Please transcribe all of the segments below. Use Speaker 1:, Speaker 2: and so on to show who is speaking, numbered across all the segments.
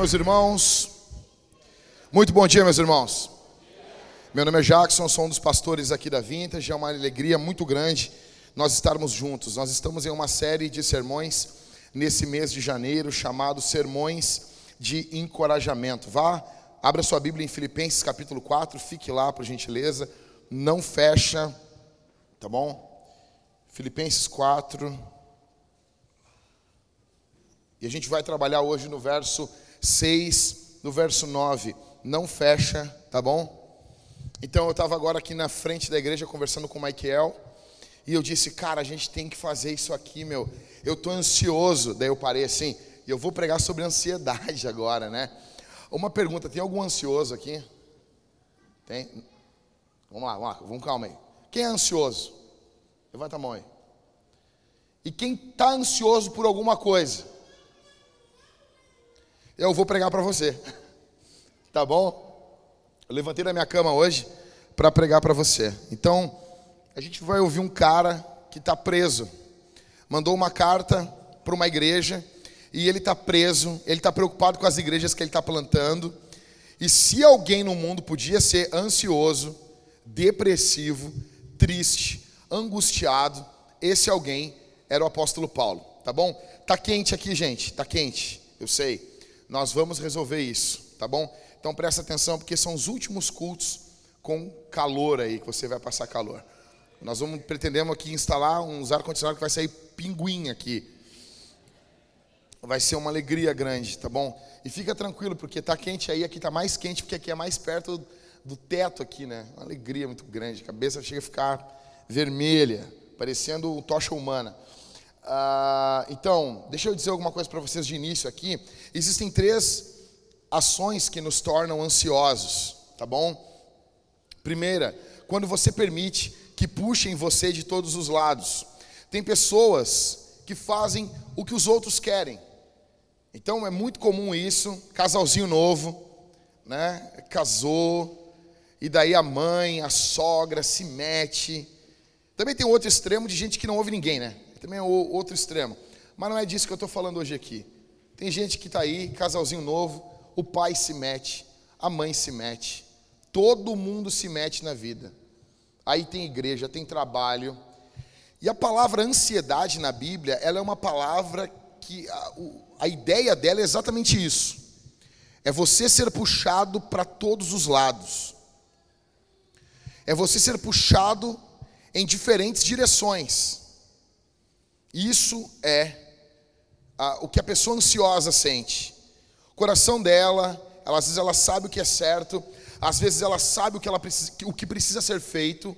Speaker 1: meus irmãos. Muito bom dia, meus irmãos. Meu nome é Jackson, sou um dos pastores aqui da Vintage. É uma alegria muito grande nós estarmos juntos. Nós estamos em uma série de sermões nesse mês de janeiro chamado Sermões de Encorajamento. Vá, abra sua Bíblia em Filipenses capítulo 4, fique lá, por gentileza. Não fecha, tá bom? Filipenses 4. E a gente vai trabalhar hoje no verso 6, no verso 9. Não fecha, tá bom? Então eu estava agora aqui na frente da igreja conversando com o Michael. E eu disse, cara, a gente tem que fazer isso aqui, meu. Eu estou ansioso. Daí eu parei assim, e eu vou pregar sobre ansiedade agora, né? Uma pergunta: tem algum ansioso aqui? Tem? Vamos lá, vamos lá, vamos calma aí. Quem é ansioso? Levanta a mão aí. E quem está ansioso por alguma coisa? Eu vou pregar para você. Tá bom? Eu levantei da minha cama hoje para pregar para você. Então, a gente vai ouvir um cara que está preso. Mandou uma carta para uma igreja e ele está preso. Ele está preocupado com as igrejas que ele está plantando. E se alguém no mundo podia ser ansioso, depressivo, triste, angustiado, esse alguém era o apóstolo Paulo. Tá bom? Tá quente aqui, gente. Tá quente. Eu sei. Nós vamos resolver isso, tá bom? Então presta atenção, porque são os últimos cultos com calor aí, que você vai passar calor. Nós vamos, pretendemos aqui instalar uns ar-condicionado que vai sair pinguim aqui. Vai ser uma alegria grande, tá bom? E fica tranquilo, porque tá quente aí, aqui tá mais quente, porque aqui é mais perto do teto aqui, né? Uma alegria muito grande. A cabeça chega a ficar vermelha, parecendo tocha humana. Ah, então, deixa eu dizer alguma coisa para vocês de início aqui. Existem três ações que nos tornam ansiosos, tá bom? Primeira, quando você permite que puxem você de todos os lados. Tem pessoas que fazem o que os outros querem. Então é muito comum isso, casalzinho novo, né? Casou, e daí a mãe, a sogra se mete. Também tem outro extremo de gente que não ouve ninguém, né? Também é outro extremo. Mas não é disso que eu estou falando hoje aqui. Tem gente que está aí, casalzinho novo, o pai se mete, a mãe se mete, todo mundo se mete na vida. Aí tem igreja, tem trabalho. E a palavra ansiedade na Bíblia, ela é uma palavra que a, a ideia dela é exatamente isso. É você ser puxado para todos os lados. É você ser puxado em diferentes direções. Isso é a, o que a pessoa ansiosa sente. O coração dela, ela, às vezes ela sabe o que é certo, às vezes ela sabe o que, ela precisa, o que precisa ser feito,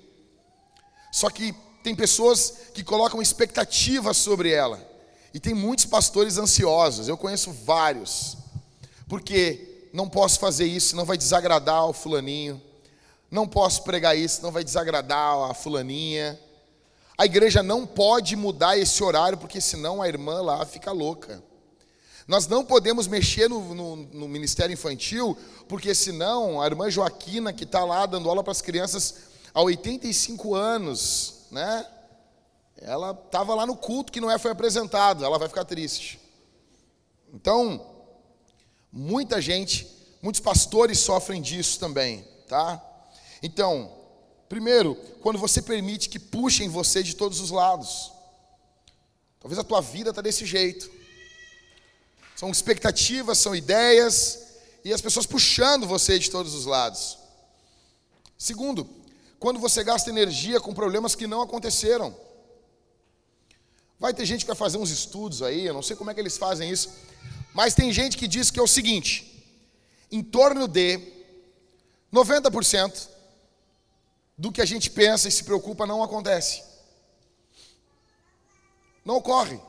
Speaker 1: só que tem pessoas que colocam expectativas sobre ela. E tem muitos pastores ansiosos, eu conheço vários, porque não posso fazer isso, não vai desagradar o fulaninho, não posso pregar isso, não vai desagradar a fulaninha. A igreja não pode mudar esse horário, porque senão a irmã lá fica louca. Nós não podemos mexer no, no, no ministério infantil, porque senão a irmã Joaquina, que está lá dando aula para as crianças há 85 anos, né? Ela estava lá no culto que não é, foi apresentado, ela vai ficar triste. Então, muita gente, muitos pastores sofrem disso também, tá? Então, Primeiro, quando você permite que puxem você de todos os lados. Talvez a tua vida está desse jeito. São expectativas, são ideias, e as pessoas puxando você de todos os lados. Segundo, quando você gasta energia com problemas que não aconteceram. Vai ter gente que vai fazer uns estudos aí, eu não sei como é que eles fazem isso, mas tem gente que diz que é o seguinte: em torno de 90% do que a gente pensa e se preocupa não acontece. Não ocorre.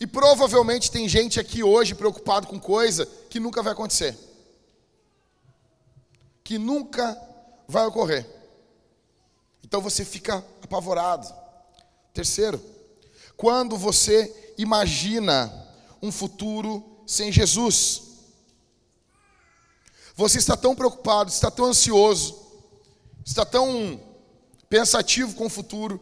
Speaker 1: E provavelmente tem gente aqui hoje preocupado com coisa que nunca vai acontecer. Que nunca vai ocorrer. Então você fica apavorado. Terceiro, quando você imagina um futuro sem Jesus, você está tão preocupado, está tão ansioso, está tão pensativo com o futuro,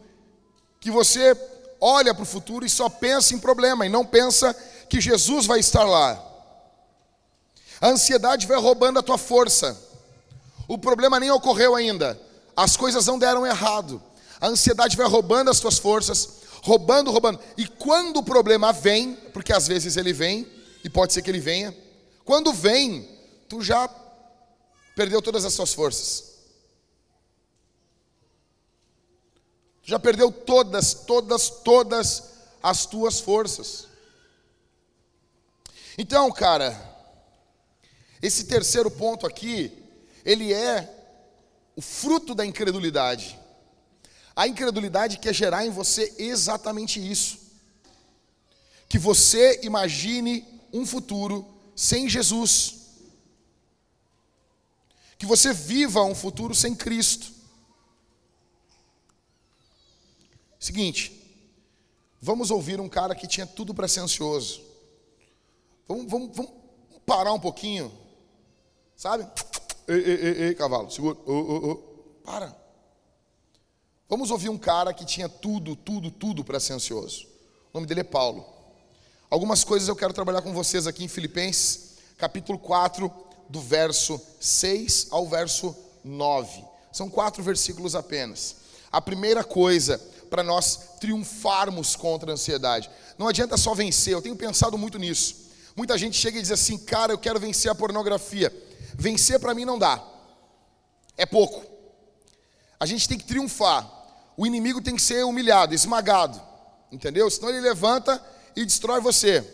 Speaker 1: que você olha para o futuro e só pensa em problema, e não pensa que Jesus vai estar lá. A ansiedade vai roubando a tua força. O problema nem ocorreu ainda. As coisas não deram errado. A ansiedade vai roubando as tuas forças, roubando, roubando. E quando o problema vem, porque às vezes ele vem, e pode ser que ele venha, quando vem, tu já perdeu todas as suas forças. Tu já perdeu todas, todas, todas as tuas forças. Então, cara, esse terceiro ponto aqui, ele é o fruto da incredulidade. A incredulidade quer gerar em você exatamente isso. Que você imagine um futuro sem Jesus. Que você viva um futuro sem Cristo. Seguinte, vamos ouvir um cara que tinha tudo para ser ansioso. Vamos, vamos, vamos parar um pouquinho, sabe? Ei, ei, ei, ei cavalo, segura. Oh, oh, oh. Para. Vamos ouvir um cara que tinha tudo, tudo, tudo para ser ansioso. O nome dele é Paulo. Algumas coisas eu quero trabalhar com vocês aqui em Filipenses, capítulo 4, do verso 6 ao verso 9. São quatro versículos apenas. A primeira coisa para nós triunfarmos contra a ansiedade. Não adianta só vencer, eu tenho pensado muito nisso. Muita gente chega e diz assim, cara, eu quero vencer a pornografia. Vencer para mim não dá, é pouco. A gente tem que triunfar o inimigo tem que ser humilhado, esmagado, entendeu? Senão ele levanta e destrói você.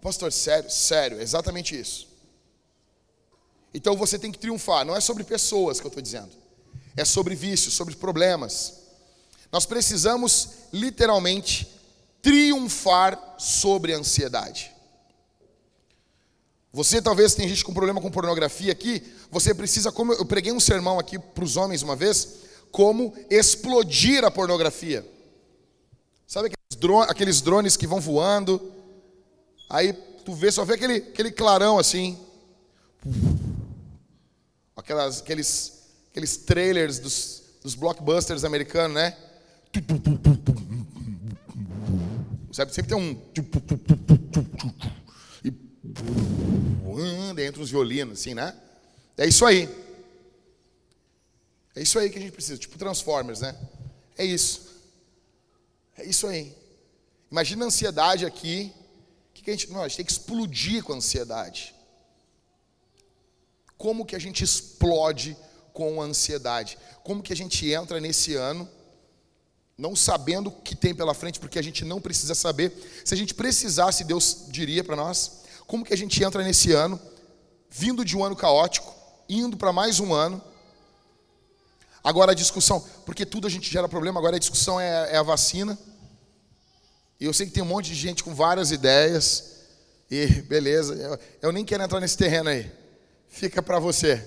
Speaker 1: Pastor, sério, sério, é exatamente isso. Então você tem que triunfar, não é sobre pessoas que eu estou dizendo, é sobre vícios, sobre problemas. Nós precisamos literalmente triunfar sobre a ansiedade. Você talvez tenha gente com problema com pornografia aqui, você precisa, como eu preguei um sermão aqui para os homens uma vez, como explodir a pornografia. Sabe aqueles aqueles drones que vão voando? Aí tu vê, só vê aquele, aquele clarão assim. Aquelas, aqueles, aqueles trailers dos, dos blockbusters americanos, né? Sabe, sempre tem um. E dentro uns violinos, assim, né? É isso aí. É isso aí que a gente precisa, tipo Transformers, né? É isso. É isso aí. Imagina a ansiedade aqui. Que, que a gente. Não, a gente tem que explodir com a ansiedade. Como que a gente explode com ansiedade? Como que a gente entra nesse ano não sabendo o que tem pela frente, porque a gente não precisa saber. Se a gente precisasse, Deus diria para nós, como que a gente entra nesse ano, vindo de um ano caótico, indo para mais um ano, Agora a discussão, porque tudo a gente gera problema, agora a discussão é, é a vacina. E eu sei que tem um monte de gente com várias ideias. E beleza, eu, eu nem quero entrar nesse terreno aí. Fica para você.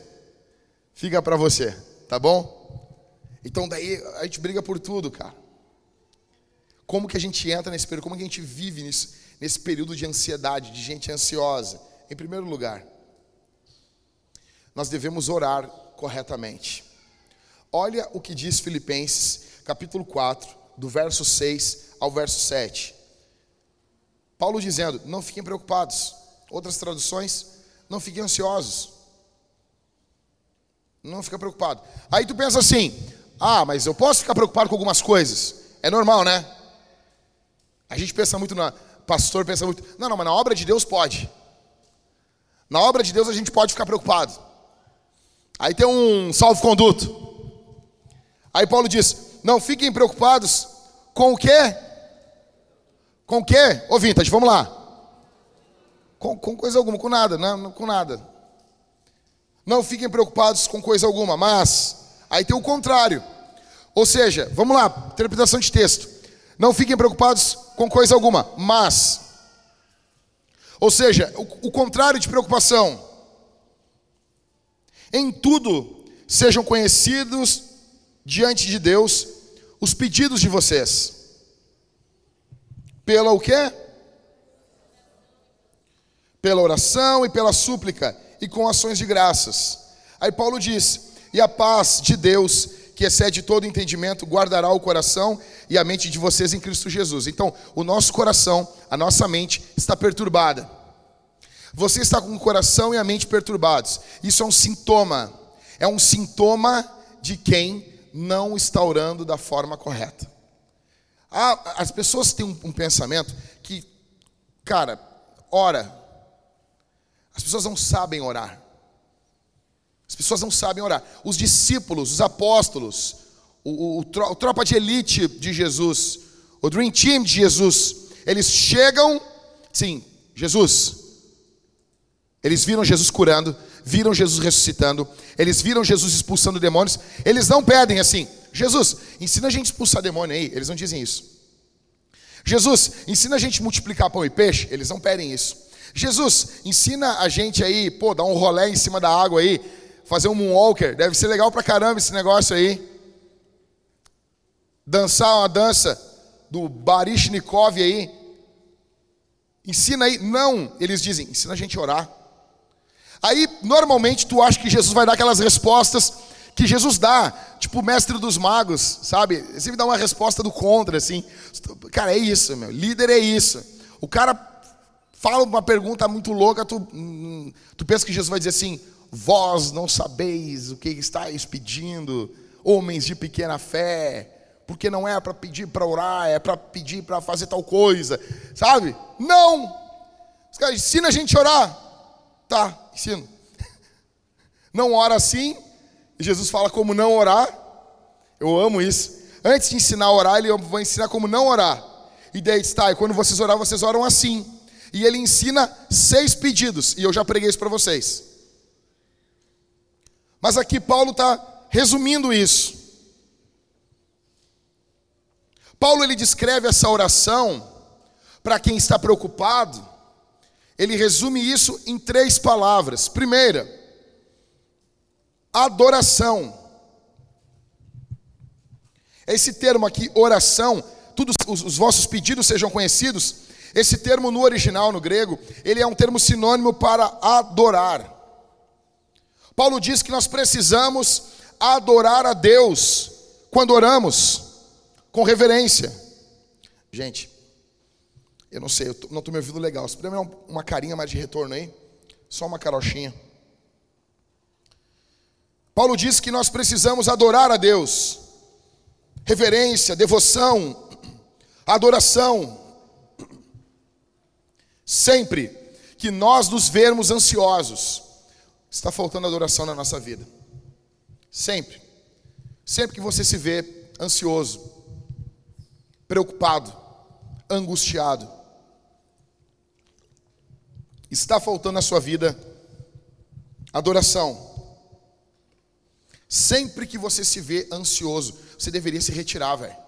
Speaker 1: Fica para você, tá bom? Então daí a gente briga por tudo, cara. Como que a gente entra nesse período? Como que a gente vive nesse, nesse período de ansiedade, de gente ansiosa? Em primeiro lugar, nós devemos orar corretamente. Olha o que diz Filipenses, capítulo 4, do verso 6 ao verso 7. Paulo dizendo: Não fiquem preocupados. Outras traduções: Não fiquem ansiosos. Não fica preocupado. Aí tu pensa assim: Ah, mas eu posso ficar preocupado com algumas coisas. É normal, né? A gente pensa muito na. Pastor pensa muito. Não, não, mas na obra de Deus pode. Na obra de Deus a gente pode ficar preocupado. Aí tem um salvo-conduto. Aí Paulo diz: Não fiquem preocupados com o quê? Com o quê? Ô Vintage, vamos lá. Com, com coisa alguma, com nada, não, com nada. Não fiquem preocupados com coisa alguma, mas aí tem o contrário. Ou seja, vamos lá, interpretação de texto. Não fiquem preocupados com coisa alguma, mas. Ou seja, o, o contrário de preocupação. Em tudo sejam conhecidos diante de Deus os pedidos de vocês. Pela o quê? Pela oração e pela súplica e com ações de graças. Aí Paulo diz: "E a paz de Deus, que excede todo entendimento, guardará o coração e a mente de vocês em Cristo Jesus". Então, o nosso coração, a nossa mente está perturbada. Você está com o coração e a mente perturbados. Isso é um sintoma. É um sintoma de quem não está orando da forma correta. Ah, as pessoas têm um, um pensamento que, cara, ora. As pessoas não sabem orar. As pessoas não sabem orar. Os discípulos, os apóstolos, o, o, o tropa de elite de Jesus, o Dream Team de Jesus, eles chegam, sim, Jesus. Eles viram Jesus curando, viram Jesus ressuscitando, eles viram Jesus expulsando demônios. Eles não pedem assim, Jesus, ensina a gente a expulsar demônio aí. Eles não dizem isso. Jesus, ensina a gente a multiplicar pão e peixe. Eles não pedem isso. Jesus, ensina a gente aí, pô, dar um rolé em cima da água aí fazer um moonwalker, deve ser legal pra caramba esse negócio aí. Dançar uma dança do Barishnikov aí. Ensina aí. Não, eles dizem, ensina a gente a orar. Aí, normalmente, tu acha que Jesus vai dar aquelas respostas que Jesus dá, tipo o mestre dos magos, sabe? Sempre dá uma resposta do contra, assim. Cara, é isso, meu. Líder é isso. O cara fala uma pergunta muito louca, tu, hum, tu pensa que Jesus vai dizer assim: Vós não sabeis o que estáis pedindo, homens de pequena fé, porque não é para pedir para orar, é para pedir para fazer tal coisa, sabe? Não! Os caras ensina a gente a orar. Tá, ensino. Não ora assim. Jesus fala como não orar. Eu amo isso. Antes de ensinar a orar, ele vai ensinar como não orar. E daí está, e quando vocês orar, vocês oram assim. E ele ensina seis pedidos, e eu já preguei isso para vocês. Mas aqui Paulo está resumindo isso. Paulo ele descreve essa oração para quem está preocupado. Ele resume isso em três palavras. Primeira, adoração. Esse termo aqui, oração, todos os, os vossos pedidos sejam conhecidos. Esse termo no original, no grego, ele é um termo sinônimo para adorar. Paulo diz que nós precisamos adorar a Deus quando oramos com reverência. Gente, eu não sei, eu não estou me ouvindo legal. Se puder me dar uma carinha mais de retorno aí, só uma carochinha. Paulo diz que nós precisamos adorar a Deus. Reverência, devoção, adoração. Sempre que nós nos vermos ansiosos, está faltando adoração na nossa vida. Sempre. Sempre que você se vê ansioso, preocupado, angustiado, está faltando na sua vida adoração. Sempre que você se vê ansioso, você deveria se retirar, velho.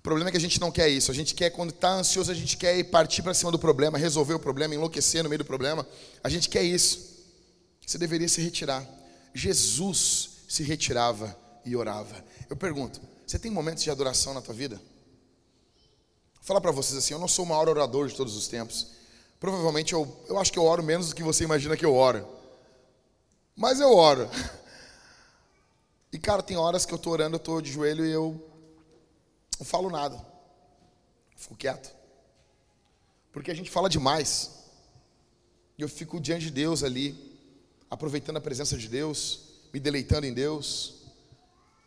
Speaker 1: O problema é que a gente não quer isso. A gente quer, quando está ansioso, a gente quer ir partir para cima do problema, resolver o problema, enlouquecer no meio do problema. A gente quer isso. Você deveria se retirar. Jesus se retirava e orava. Eu pergunto: você tem momentos de adoração na tua vida? Vou falar para vocês assim: eu não sou o maior orador de todos os tempos. Provavelmente eu, eu acho que eu oro menos do que você imagina que eu oro. Mas eu oro. E cara, tem horas que eu estou orando, eu estou de joelho e eu não falo nada. Fico quieto. Porque a gente fala demais. E eu fico diante de Deus ali, aproveitando a presença de Deus, me deleitando em Deus.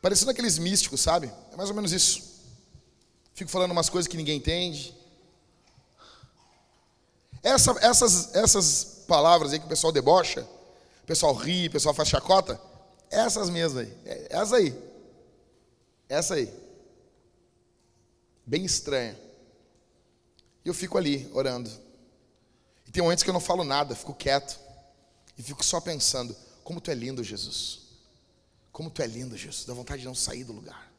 Speaker 1: Parecendo aqueles místicos, sabe? É mais ou menos isso. Fico falando umas coisas que ninguém entende. Essa, essas, essas palavras aí que o pessoal debocha, o pessoal ri, o pessoal faz chacota, essas mesmas aí. É, essa aí. Essa aí. Bem estranha. E eu fico ali orando. E tem momentos que eu não falo nada, fico quieto. E fico só pensando: como tu é lindo, Jesus. Como tu é lindo, Jesus. Dá vontade de não sair do lugar.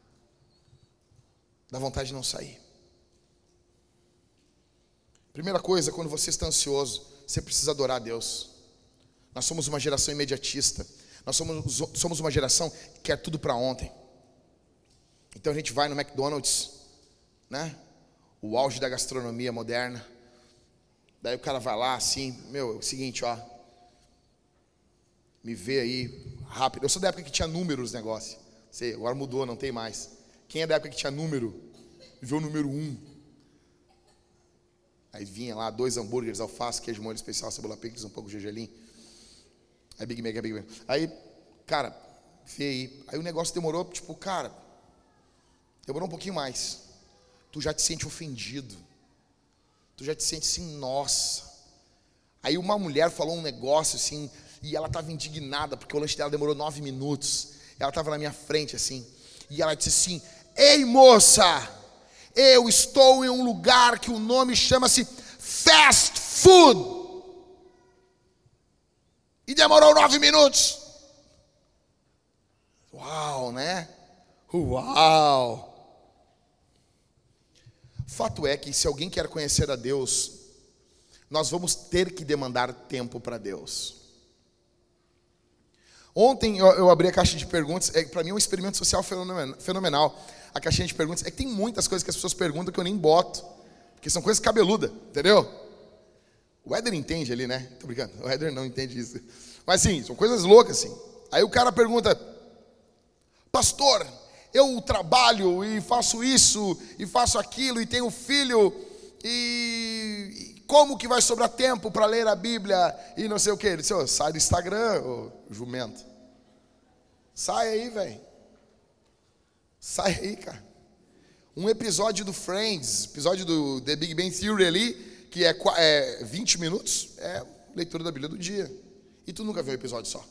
Speaker 1: Dá vontade de não sair. Primeira coisa, quando você está ansioso, você precisa adorar a Deus. Nós somos uma geração imediatista. Nós somos, somos uma geração que quer tudo para ontem. Então a gente vai no McDonald's, né? O auge da gastronomia moderna. Daí o cara vai lá assim, meu, é o seguinte, ó, me vê aí rápido. Eu sou da época que tinha números negócio. Sei, agora mudou, não tem mais. Quem é da época que tinha número? Me vê o número um. Aí vinha lá dois hambúrgueres, alface, queijo molho especial, cebola picles, um pouco de gergelim. Aí Big Mac, é Big Mac. Aí, cara, veio aí. Aí o negócio demorou, tipo, cara, demorou um pouquinho mais. Tu já te sente ofendido. Tu já te sente assim, nossa. Aí uma mulher falou um negócio assim, e ela estava indignada, porque o lanche dela demorou nove minutos. Ela estava na minha frente assim, e ela disse assim: Ei moça, eu estou em um lugar que o nome chama-se fast food. E demorou nove minutos. Uau, né? Uau! Fato é que se alguém quer conhecer a Deus, nós vamos ter que demandar tempo para Deus. Ontem eu, eu, abri a caixa de perguntas, é, para mim é um experimento social fenomenal. A caixinha de perguntas, é que tem muitas coisas que as pessoas perguntam que eu nem boto, porque são coisas cabeludas, entendeu? O Éder entende ali, né? Tô brincando, o Éder não entende isso. Mas sim, são coisas loucas, assim. Aí o cara pergunta, pastor, eu trabalho e faço isso e faço aquilo e tenho filho e como que vai sobrar tempo para ler a Bíblia e não sei o que? Ele disse, oh, sai do Instagram, ô jumento. Sai aí, velho. Sai aí, cara. Um episódio do Friends, episódio do The Big Bang Theory ali, que é, é 20 minutos, é leitura da Bíblia do dia. E tu nunca viu um episódio só.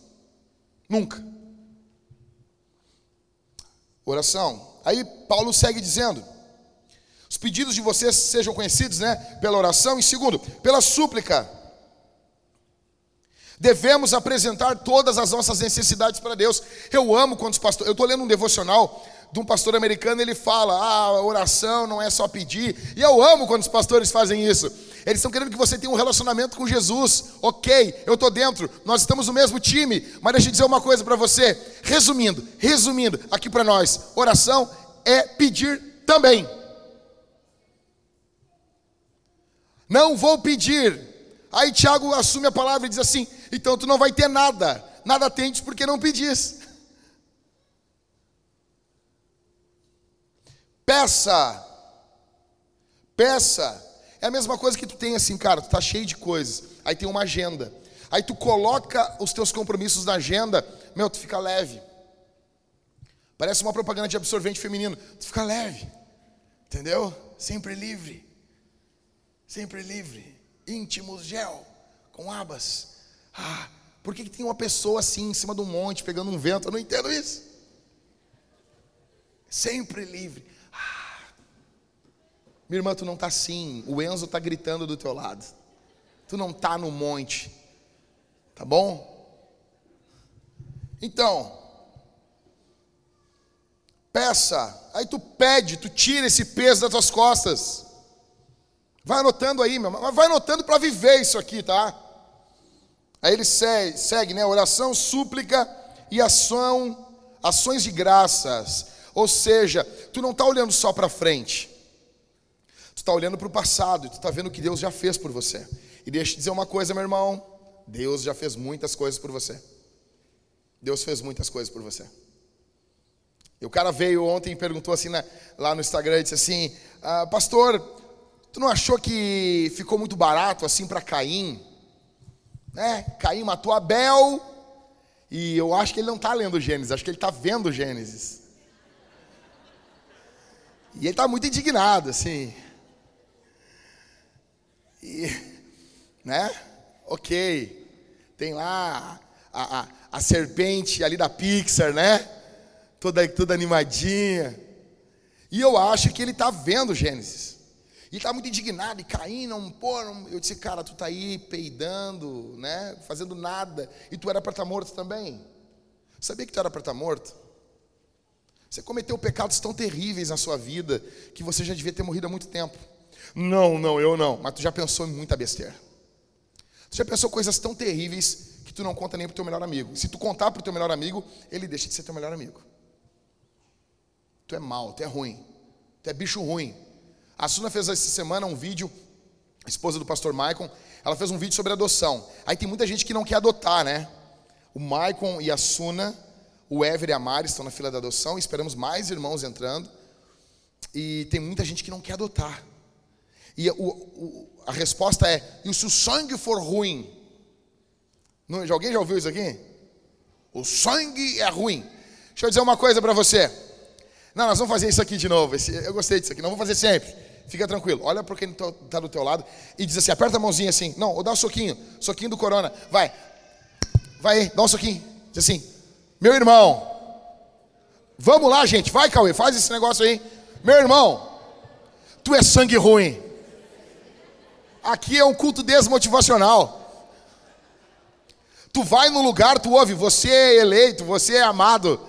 Speaker 1: Nunca. Oração. Aí Paulo segue dizendo: os pedidos de vocês sejam conhecidos, né? Pela oração. E segundo, pela súplica. Devemos apresentar todas as nossas necessidades para Deus. Eu amo quando os pastores. Eu estou lendo um devocional de um pastor americano, ele fala: ah, oração não é só pedir. E eu amo quando os pastores fazem isso. Eles estão querendo que você tenha um relacionamento com Jesus. Ok, eu estou dentro, nós estamos no mesmo time. Mas deixa eu dizer uma coisa para você. Resumindo, resumindo aqui para nós: oração é pedir também. Não vou pedir. Aí Tiago assume a palavra e diz assim: então tu não vai ter nada. Nada tentes porque não pedis. Peça. Peça. É a mesma coisa que tu tem assim, cara, tu tá cheio de coisas. Aí tem uma agenda. Aí tu coloca os teus compromissos na agenda, meu, tu fica leve. Parece uma propaganda de absorvente feminino. Tu fica leve. Entendeu? Sempre livre. Sempre livre. Íntimos gel com abas. Ah, por que, que tem uma pessoa assim em cima de um monte pegando um vento? Eu não entendo isso. Sempre livre. Minha irmã, tu não está assim. O Enzo está gritando do teu lado. Tu não está no monte. Tá bom? Então, peça. Aí tu pede, tu tira esse peso das tuas costas. Vai anotando aí, meu, mas vai anotando para viver isso aqui, tá? Aí ele segue, segue, né? Oração, súplica e ação, ações de graças. Ou seja, tu não está olhando só para frente está olhando para o passado e tu está vendo o que Deus já fez por você. E deixa eu te dizer uma coisa, meu irmão: Deus já fez muitas coisas por você. Deus fez muitas coisas por você. E o cara veio ontem e perguntou assim né, lá no Instagram, disse assim: ah, Pastor, tu não achou que ficou muito barato assim para Caim? Né? Caim matou Abel. E eu acho que ele não está lendo Gênesis, acho que ele está vendo Gênesis. E ele está muito indignado, assim. Né? Ok. Tem lá a, a, a serpente ali da Pixar, né? Toda, toda animadinha. E eu acho que ele está vendo Gênesis. E está muito indignado, e caindo, não, pô, eu disse, cara, tu tá aí peidando, né? Fazendo nada. E tu era para estar tá morto também. Sabia que tu era para estar tá morto? Você cometeu pecados tão terríveis na sua vida que você já devia ter morrido há muito tempo. Não, não, eu não. Mas tu já pensou em muita besteira. Tu já pensou coisas tão terríveis que tu não conta nem pro teu melhor amigo. Se tu contar pro teu melhor amigo, ele deixa de ser teu melhor amigo. Tu é mal, tu é ruim. Tu é bicho ruim. A Suna fez essa semana um vídeo, a esposa do pastor Maicon, ela fez um vídeo sobre adoção. Aí tem muita gente que não quer adotar, né? O Maicon e a Suna, o Ever e a Mari estão na fila da adoção, esperamos mais irmãos entrando. E tem muita gente que não quer adotar. E o, o, a resposta é: e se o sangue for ruim? Não, alguém já ouviu isso aqui? O sangue é ruim. Deixa eu dizer uma coisa para você. Não, nós vamos fazer isso aqui de novo. Esse, eu gostei disso aqui. Não vou fazer sempre. Fica tranquilo. Olha para quem está do teu lado e diz assim: aperta a mãozinha assim. Não, ou dá um soquinho. Soquinho do corona. Vai. Vai aí, dá um soquinho. Diz assim: Meu irmão. Vamos lá, gente. Vai, Cauê. Faz esse negócio aí. Meu irmão. Tu é sangue ruim. Aqui é um culto desmotivacional. Tu vai no lugar, tu ouve, você é eleito, você é amado,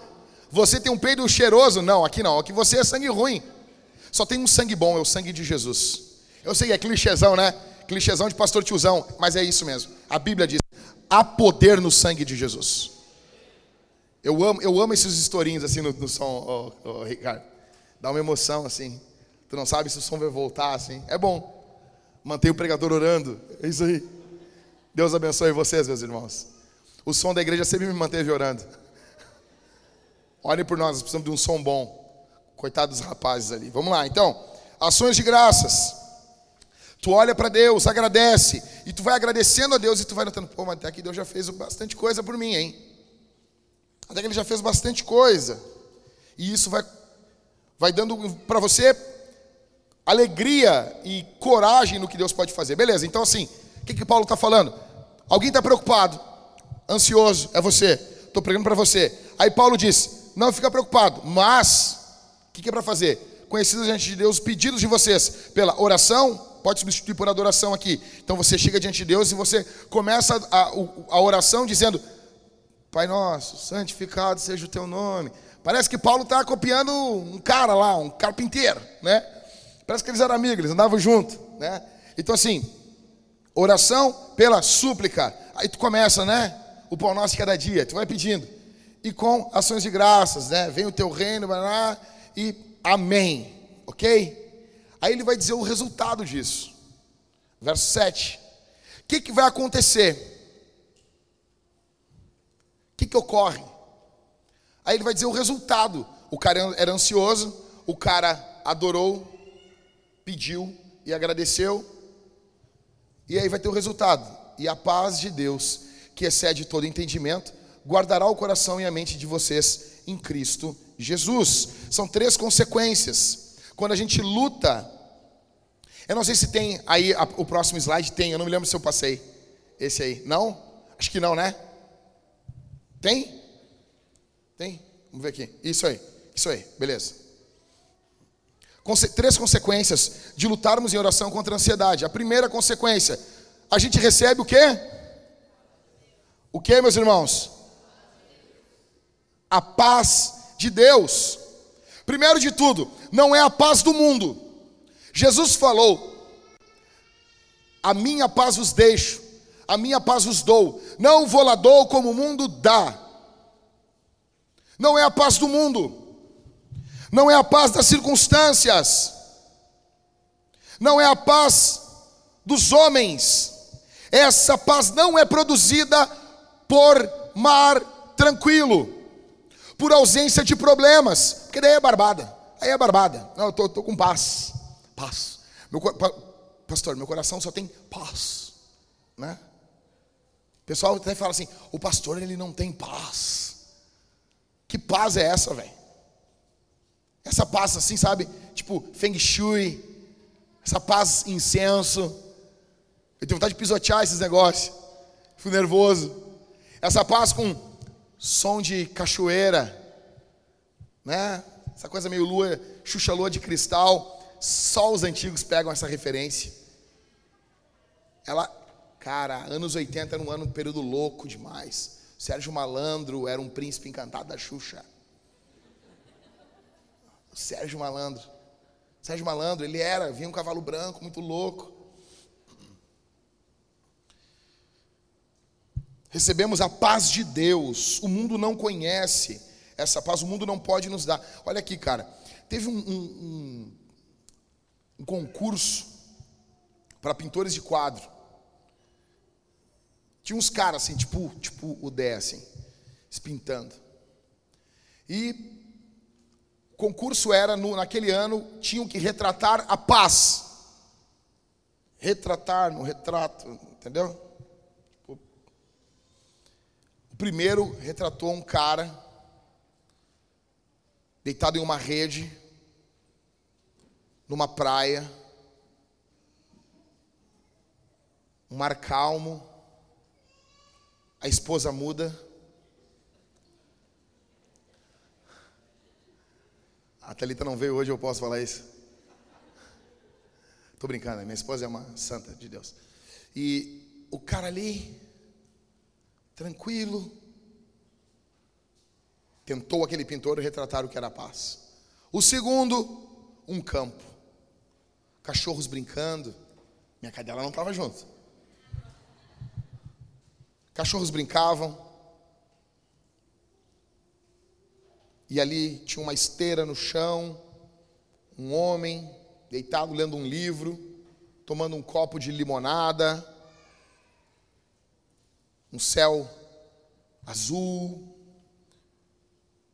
Speaker 1: você tem um peido cheiroso. Não, aqui não, aqui você é sangue ruim. Só tem um sangue bom, é o sangue de Jesus. Eu sei, é clichêzão, né? Clichêzão de pastor tiozão, mas é isso mesmo. A Bíblia diz: há poder no sangue de Jesus. Eu amo, eu amo esses historinhos assim no, no som, oh, oh, Ricardo. Dá uma emoção assim. Tu não sabe se o som vai voltar assim. É bom. Mantém o pregador orando. É isso aí. Deus abençoe vocês, meus irmãos. O som da igreja sempre me manteve orando. Olhem por nós, nós precisamos de um som bom. Coitados dos rapazes ali. Vamos lá, então. Ações de graças. Tu olha para Deus, agradece. E tu vai agradecendo a Deus e tu vai notando, pô, mas até que Deus já fez bastante coisa por mim, hein? Até que Ele já fez bastante coisa. E isso vai, vai dando para você alegria e coragem no que Deus pode fazer. Beleza, então assim, o que, que Paulo está falando? Alguém está preocupado, ansioso, é você. Estou pregando para você. Aí Paulo diz: Não fica preocupado, mas o que, que é para fazer? Conhecido diante de Deus os pedidos de vocês pela oração, pode substituir por adoração aqui. Então você chega diante de Deus e você começa a, a oração dizendo: Pai nosso, santificado seja o teu nome. Parece que Paulo está copiando um cara lá, um carpinteiro, né? Parece que eles eram amigos, eles andavam junto, né? Então assim, oração pela súplica. Aí tu começa, né? O pão nosso cada dia, tu vai pedindo. E com ações de graças, né? Vem o teu reino, blá, e amém. OK? Aí ele vai dizer o resultado disso. Verso 7. O que, que vai acontecer? O que, que ocorre? Aí ele vai dizer o resultado. O cara era ansioso, o cara adorou, pediu e agradeceu. E aí vai ter o resultado. E a paz de Deus, que excede todo entendimento, guardará o coração e a mente de vocês em Cristo Jesus. São três consequências. Quando a gente luta, eu não sei se tem aí a, o próximo slide, tem, eu não me lembro se eu passei. Esse aí. Não? Acho que não, né? Tem? Tem? Vamos ver aqui. Isso aí. Isso aí. Beleza três consequências de lutarmos em oração contra a ansiedade. A primeira consequência, a gente recebe o quê? O quê, meus irmãos? A paz de Deus. Primeiro de tudo, não é a paz do mundo. Jesus falou: A minha paz vos deixo, a minha paz vos dou. Não vou lá dou como o mundo dá. Não é a paz do mundo não é a paz das circunstâncias, não é a paz dos homens. Essa paz não é produzida por mar tranquilo, por ausência de problemas, porque daí é barbada, aí é barbada. Não, eu tô, tô com paz, paz. Meu, pastor, meu coração só tem paz, né? O pessoal até fala assim: o pastor ele não tem paz. Que paz é essa, velho? Essa paz assim, sabe? Tipo, feng shui. Essa paz incenso. Eu tenho vontade de pisotear esses negócios. Fico nervoso. Essa paz com som de cachoeira. Né? Essa coisa meio lua, xuxa lua de cristal. Só os antigos pegam essa referência. Ela, cara, anos 80 era um ano, um período louco demais. Sérgio Malandro era um príncipe encantado da Xuxa. Sérgio Malandro. Sérgio Malandro, ele era, vinha um cavalo branco, muito louco. Recebemos a paz de Deus. O mundo não conhece essa paz, o mundo não pode nos dar. Olha aqui, cara. Teve um, um, um, concurso para pintores de quadro. Tinha uns caras assim, tipo, tipo o Dé, assim, pintando. E o concurso era, no, naquele ano, tinham que retratar a paz. retratar no retrato, entendeu? O primeiro retratou um cara deitado em uma rede, numa praia, um mar calmo, a esposa muda. A Thalita não veio hoje, eu posso falar isso. Tô brincando, minha esposa é uma santa de Deus. E o cara ali, tranquilo, tentou aquele pintor retratar o que era paz. O segundo, um campo. Cachorros brincando. Minha cadela não estava junto. Cachorros brincavam. E ali tinha uma esteira no chão, um homem deitado lendo um livro, tomando um copo de limonada, um céu azul,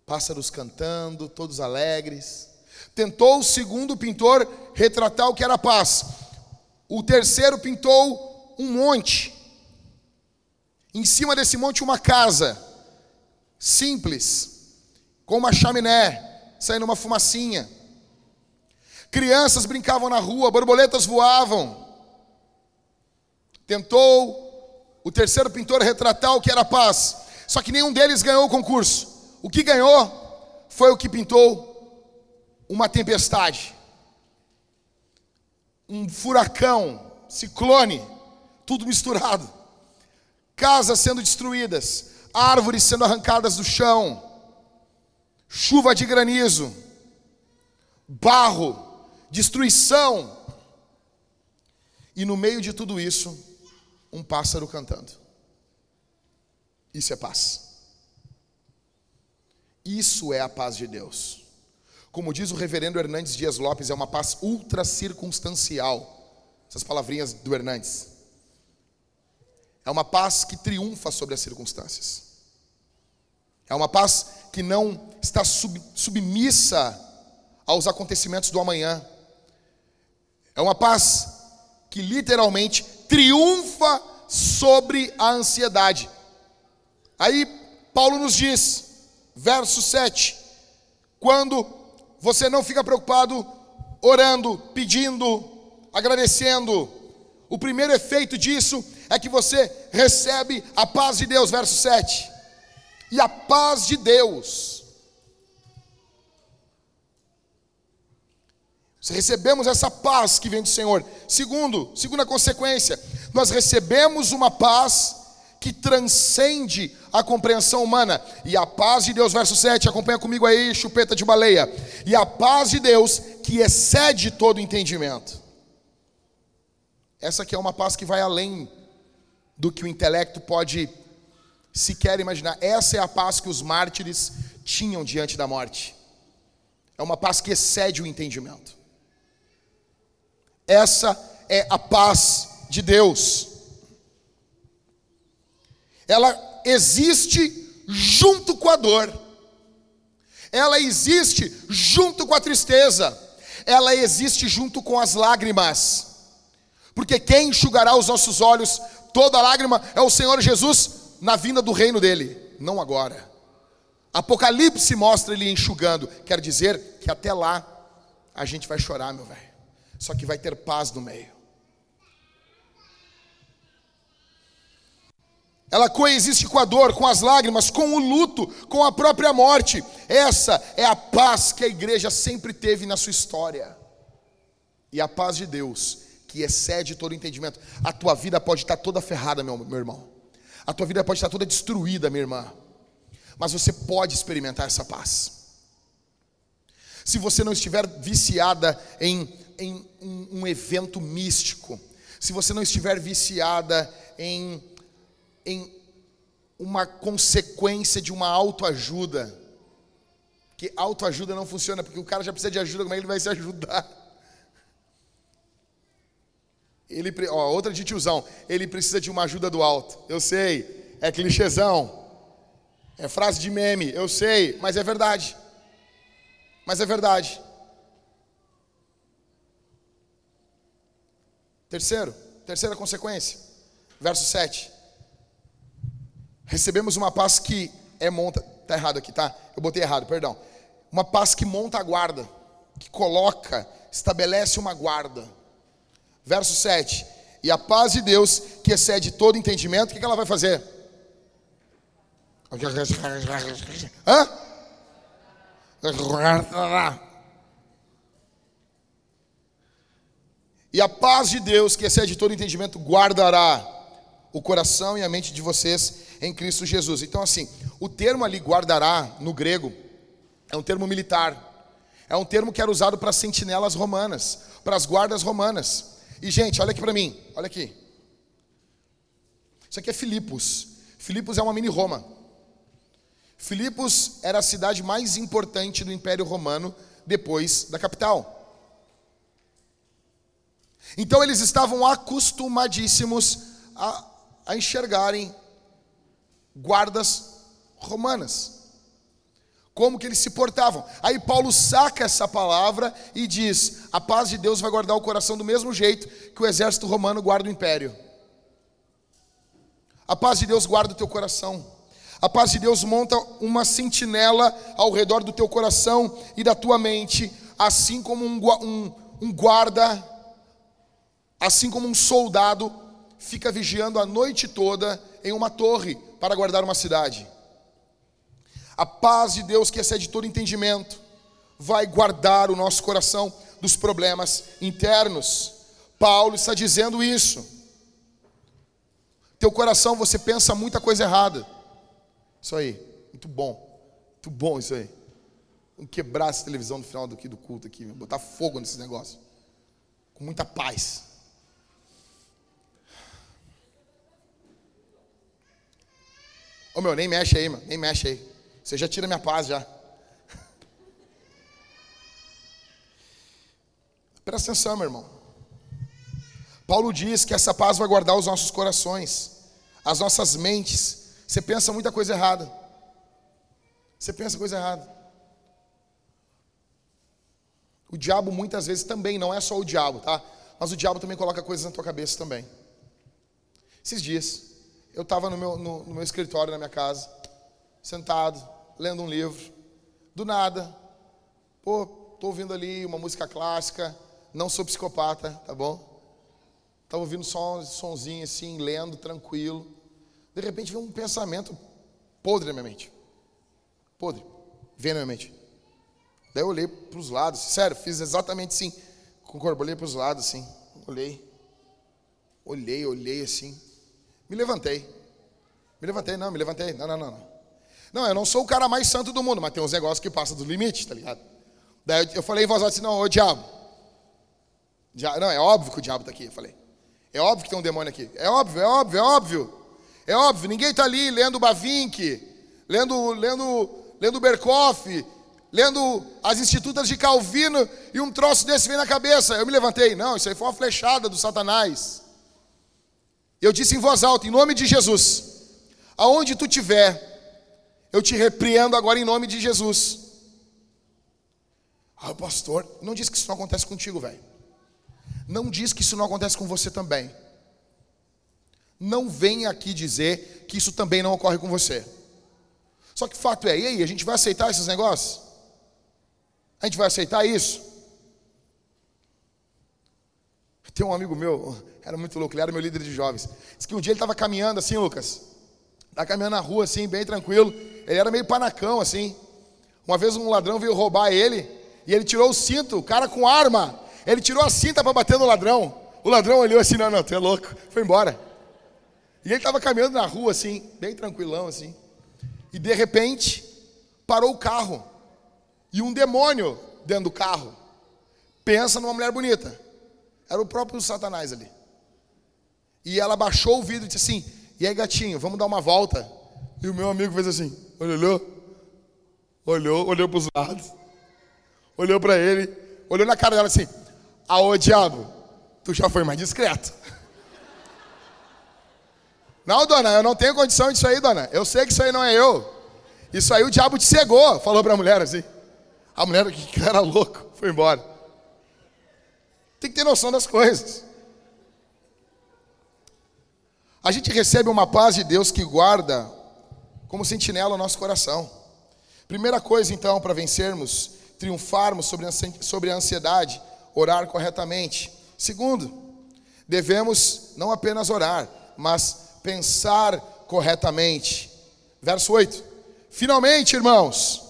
Speaker 1: pássaros cantando, todos alegres. Tentou o segundo pintor retratar o que era paz. O terceiro pintou um monte. Em cima desse monte, uma casa simples com uma chaminé, saindo uma fumacinha. Crianças brincavam na rua, borboletas voavam. Tentou o terceiro pintor retratar o que era paz, só que nenhum deles ganhou o concurso. O que ganhou foi o que pintou uma tempestade, um furacão, ciclone, tudo misturado, casas sendo destruídas, árvores sendo arrancadas do chão chuva de granizo, barro, destruição. E no meio de tudo isso, um pássaro cantando. Isso é paz. Isso é a paz de Deus. Como diz o reverendo Hernandes Dias Lopes, é uma paz ultra circunstancial. Essas palavrinhas do Hernandes. É uma paz que triunfa sobre as circunstâncias. É uma paz que não está sub, submissa aos acontecimentos do amanhã. É uma paz que literalmente triunfa sobre a ansiedade. Aí Paulo nos diz, verso 7, quando você não fica preocupado orando, pedindo, agradecendo, o primeiro efeito disso é que você recebe a paz de Deus, verso 7 e a paz de Deus. Recebemos essa paz que vem do Senhor. Segundo, segunda consequência, nós recebemos uma paz que transcende a compreensão humana. E a paz de Deus, verso 7, acompanha comigo aí, chupeta de baleia. E a paz de Deus que excede todo entendimento. Essa aqui é uma paz que vai além do que o intelecto pode se quer imaginar. Essa é a paz que os mártires tinham diante da morte. É uma paz que excede o entendimento. Essa é a paz de Deus. Ela existe junto com a dor. Ela existe junto com a tristeza. Ela existe junto com as lágrimas. Porque quem enxugará os nossos olhos toda lágrima é o Senhor Jesus na vinda do reino dele, não agora. Apocalipse mostra ele enxugando, quer dizer que até lá a gente vai chorar, meu velho. Só que vai ter paz no meio. Ela coexiste com a dor, com as lágrimas, com o luto, com a própria morte. Essa é a paz que a igreja sempre teve na sua história. E a paz de Deus, que excede todo entendimento. A tua vida pode estar toda ferrada, meu, meu irmão. A tua vida pode estar toda destruída, minha irmã. Mas você pode experimentar essa paz. Se você não estiver viciada em, em um, um evento místico, se você não estiver viciada em, em uma consequência de uma autoajuda, que autoajuda não funciona, porque o cara já precisa de ajuda, como é que ele vai se ajudar? Ele, ó, outra de tiozão, ele precisa de uma ajuda do alto. Eu sei, é clichêzão. É frase de meme, eu sei, mas é verdade. Mas é verdade. Terceiro, terceira consequência. Verso 7. Recebemos uma paz que é monta. Tá errado aqui, tá? Eu botei errado, perdão. Uma paz que monta a guarda, que coloca, estabelece uma guarda. Verso 7. E a paz de Deus, que excede todo entendimento, o que ela vai fazer? Hã? E a paz de Deus, que excede todo entendimento, guardará o coração e a mente de vocês em Cristo Jesus. Então, assim, o termo ali guardará, no grego, é um termo militar. É um termo que era usado para sentinelas romanas, para as guardas romanas. E, gente, olha aqui para mim, olha aqui. Isso aqui é Filipos. Filipos é uma mini Roma. Filipos era a cidade mais importante do Império Romano depois da capital. Então eles estavam acostumadíssimos a, a enxergarem guardas romanas. Como que eles se portavam. Aí Paulo saca essa palavra e diz: a paz de Deus vai guardar o coração do mesmo jeito que o exército romano guarda o império. A paz de Deus guarda o teu coração. A paz de Deus monta uma sentinela ao redor do teu coração e da tua mente, assim como um, um, um guarda, assim como um soldado fica vigiando a noite toda em uma torre para guardar uma cidade. A paz de Deus, que excede todo entendimento, vai guardar o nosso coração dos problemas internos. Paulo está dizendo isso. Teu coração, você pensa muita coisa errada. Isso aí, muito bom. Muito bom isso aí. Vamos quebrar essa televisão no final do, do culto aqui, botar fogo nesse negócio. Com muita paz. Ô meu, nem mexe aí, mano. Nem mexe aí. Você já tira minha paz já. Presta atenção, meu irmão. Paulo diz que essa paz vai guardar os nossos corações, as nossas mentes. Você pensa muita coisa errada. Você pensa coisa errada. O diabo muitas vezes também, não é só o diabo, tá? Mas o diabo também coloca coisas na tua cabeça também. Esses dias, eu estava no no, no meu escritório na minha casa, sentado, lendo um livro. Do nada, pô, tô ouvindo ali uma música clássica, não sou psicopata, tá bom? Estava ouvindo só um sonzinho assim, lendo, tranquilo. De repente veio um pensamento podre na minha mente. Podre. Veio na minha mente. Daí eu olhei para os lados, sério, fiz exatamente assim, com o corpo, olhei para os lados assim, olhei, olhei, olhei assim, me levantei, me levantei, não, me levantei, não, não, não, não. Não, eu não sou o cara mais santo do mundo, mas tem uns negócios que passam do limite, tá ligado? Daí eu falei em voz alta assim, não, ô diabo. Não, é óbvio que o diabo está aqui, eu falei. É óbvio que tem um demônio aqui. É óbvio, é óbvio, é óbvio. É óbvio, ninguém está ali lendo Bavinck, lendo, lendo, lendo Berkoff, lendo as institutas de Calvino e um troço desse vem na cabeça. Eu me levantei. Não, isso aí foi uma flechada do Satanás. Eu disse em voz alta, em nome de Jesus, aonde tu tiver, eu te repreendo agora em nome de Jesus. Ah, pastor, não diz que isso não acontece contigo, velho. Não diz que isso não acontece com você também. Não venha aqui dizer que isso também não ocorre com você. Só que fato é, e aí, a gente vai aceitar esses negócios? A gente vai aceitar isso? Tem um amigo meu, era muito louco, ele era meu líder de jovens. Diz que um dia ele estava caminhando assim, Lucas. Estava caminhando na rua assim, bem tranquilo. Ele era meio panacão, assim. Uma vez um ladrão veio roubar ele e ele tirou o cinto, o cara com arma. Ele tirou a cinta para bater no ladrão. O ladrão olhou assim: não, não, tu é louco. Foi embora. E ele estava caminhando na rua, assim, bem tranquilão, assim. E de repente, parou o carro. E um demônio dentro do carro. Pensa numa mulher bonita. Era o próprio Satanás ali. E ela baixou o vidro e disse assim: E aí, gatinho, vamos dar uma volta? E o meu amigo fez assim: olhou, olhou, olhou para os lados, olhou para ele, olhou na cara dela assim: Ah, ô diabo, tu já foi mais discreto. Não, dona, eu não tenho condição disso aí, dona. Eu sei que isso aí não é eu. Isso aí o diabo te cegou, falou para a mulher assim. A mulher, que cara louco, foi embora. Tem que ter noção das coisas. A gente recebe uma paz de Deus que guarda como sentinela o nosso coração. Primeira coisa, então, para vencermos, triunfarmos sobre a, ansiedade, orar corretamente. Segundo, devemos não apenas orar, mas pensar corretamente. Verso 8: Finalmente, irmãos,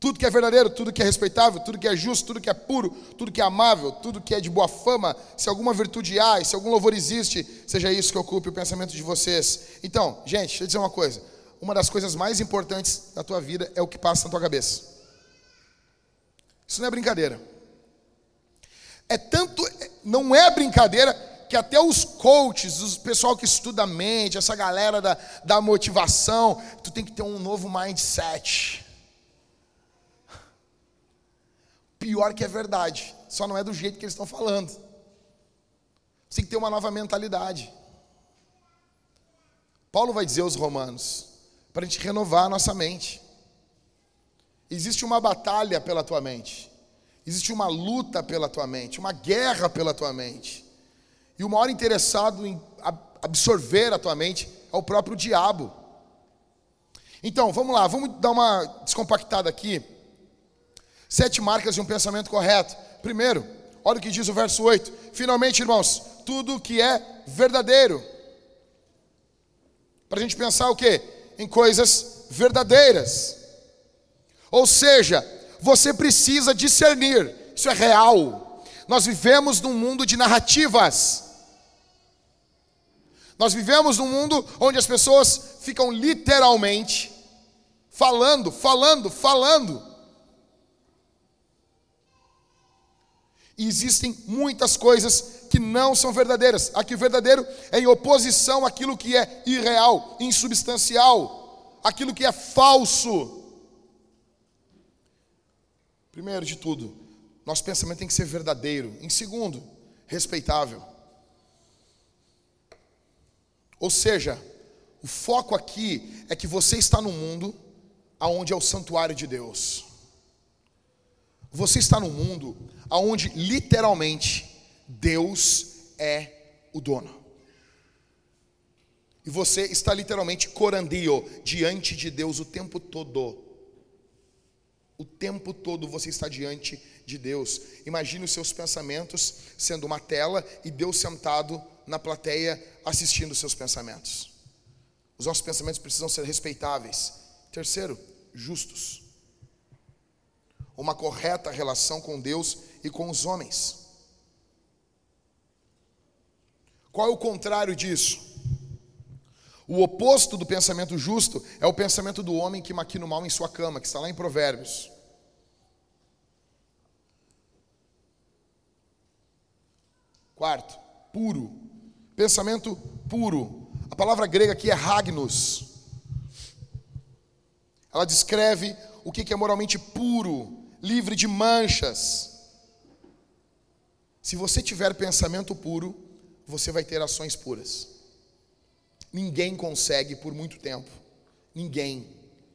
Speaker 1: tudo que é verdadeiro, tudo que é respeitável, tudo que é justo, tudo que é puro, tudo que é amável, tudo que é de boa fama, se alguma virtude há, se algum louvor existe, seja isso que ocupe o pensamento de vocês. Então, gente, deixa eu dizer uma coisa. Uma das coisas mais importantes da tua vida é o que passa na tua cabeça. Isso não é brincadeira. É tanto, não é brincadeira que até os coaches, o pessoal que estuda a mente, essa galera da, da motivação, tu tem que ter um novo mindset. Pior que é verdade, só não é do jeito que eles estão falando. Você tem que ter uma nova mentalidade. Paulo vai dizer aos romanos, para a gente renovar a nossa mente. Existe uma batalha pela tua mente, existe uma luta pela tua mente, uma guerra pela tua mente. E o maior interessado em absorver a tua mente é o próprio diabo. Então, vamos lá, vamos dar uma descompactada aqui. Sete marcas de um pensamento correto. Primeiro, olha o que diz o verso 8. Finalmente, irmãos, tudo que é verdadeiro. Para a gente pensar o quê? Em coisas verdadeiras. Ou seja, você precisa discernir. Isso é real. Nós vivemos num mundo de narrativas. Nós vivemos num mundo onde as pessoas ficam literalmente falando, falando, falando E existem muitas coisas que não são verdadeiras. Aqui, verdadeiro é em oposição àquilo que é irreal, insubstancial, aquilo que é falso. Primeiro de tudo, nosso pensamento tem que ser verdadeiro. Em segundo, respeitável. Ou seja, o foco aqui é que você está no mundo aonde é o santuário de Deus. Você está no mundo aonde literalmente Deus é o dono. E você está literalmente corandio diante de Deus o tempo todo. O tempo todo você está diante de Deus. Imagine os seus pensamentos sendo uma tela e Deus sentado na plateia assistindo os seus pensamentos. Os nossos pensamentos precisam ser respeitáveis. Terceiro, justos uma correta relação com Deus e com os homens. Qual é o contrário disso? O oposto do pensamento justo é o pensamento do homem que maquina o mal em sua cama, que está lá em Provérbios. Quarto, puro. Pensamento puro. A palavra grega aqui é ragnos. Ela descreve o que é moralmente puro, livre de manchas. Se você tiver pensamento puro, você vai ter ações puras. Ninguém consegue por muito tempo. Ninguém.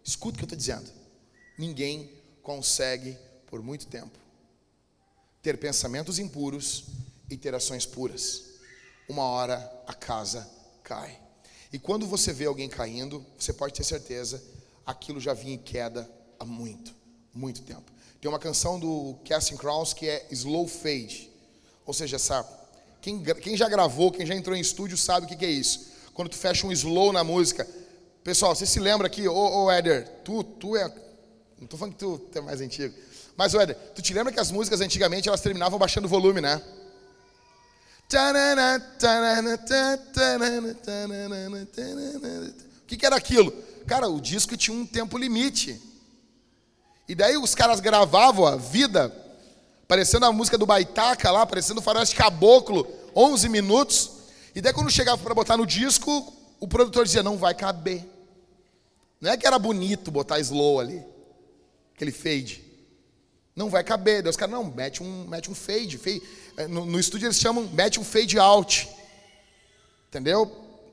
Speaker 1: Escuta o que eu estou dizendo. Ninguém consegue por muito tempo ter pensamentos impuros e ter ações puras. Uma hora a casa cai. E quando você vê alguém caindo, você pode ter certeza, aquilo já vinha em queda há muito, muito tempo. Tem uma canção do Casting Crowns que é Slow Fade. Ou seja, essa, quem, quem já gravou, quem já entrou em estúdio sabe o que, que é isso. Quando tu fecha um slow na música. Pessoal, você se lembra aqui, ô, ô Éder, tu, tu é. Não estou falando que tu, é mais antigo. Mas, Éder, tu te lembra que as músicas antigamente elas terminavam baixando o volume, né? O que, que era aquilo? Cara, o disco tinha um tempo limite. E daí os caras gravavam a vida, parecendo a música do Baitaca lá, parecendo o faroeste caboclo, 11 minutos. E daí quando chegava para botar no disco, o produtor dizia, não vai caber. Não é que era bonito botar slow ali, aquele fade. Não vai caber. Daí os caras, não, mete um, mete um fade. fade. É, no, no estúdio eles chamam, mete um fade out. Entendeu?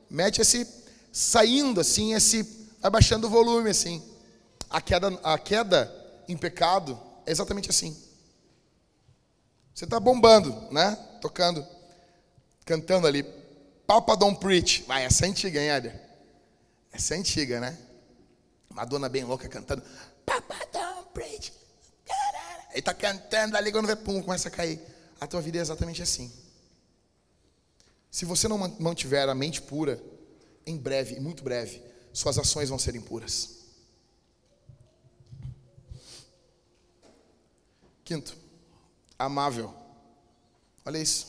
Speaker 1: Mete esse, saindo assim, esse, abaixando o volume assim. A queda, a queda em pecado é exatamente assim. Você está bombando, né? Tocando, cantando ali. Papa Don't Preach. Vai, essa é antiga, hein, Éder? Essa é antiga, né? Madonna bem louca cantando. Papa Don't Preach. Aí tá cantando ali quando vê, pum, começa a cair. A tua vida é exatamente assim. Se você não mantiver a mente pura, em breve, muito breve, suas ações vão ser impuras. Quinto, amável. Olha isso.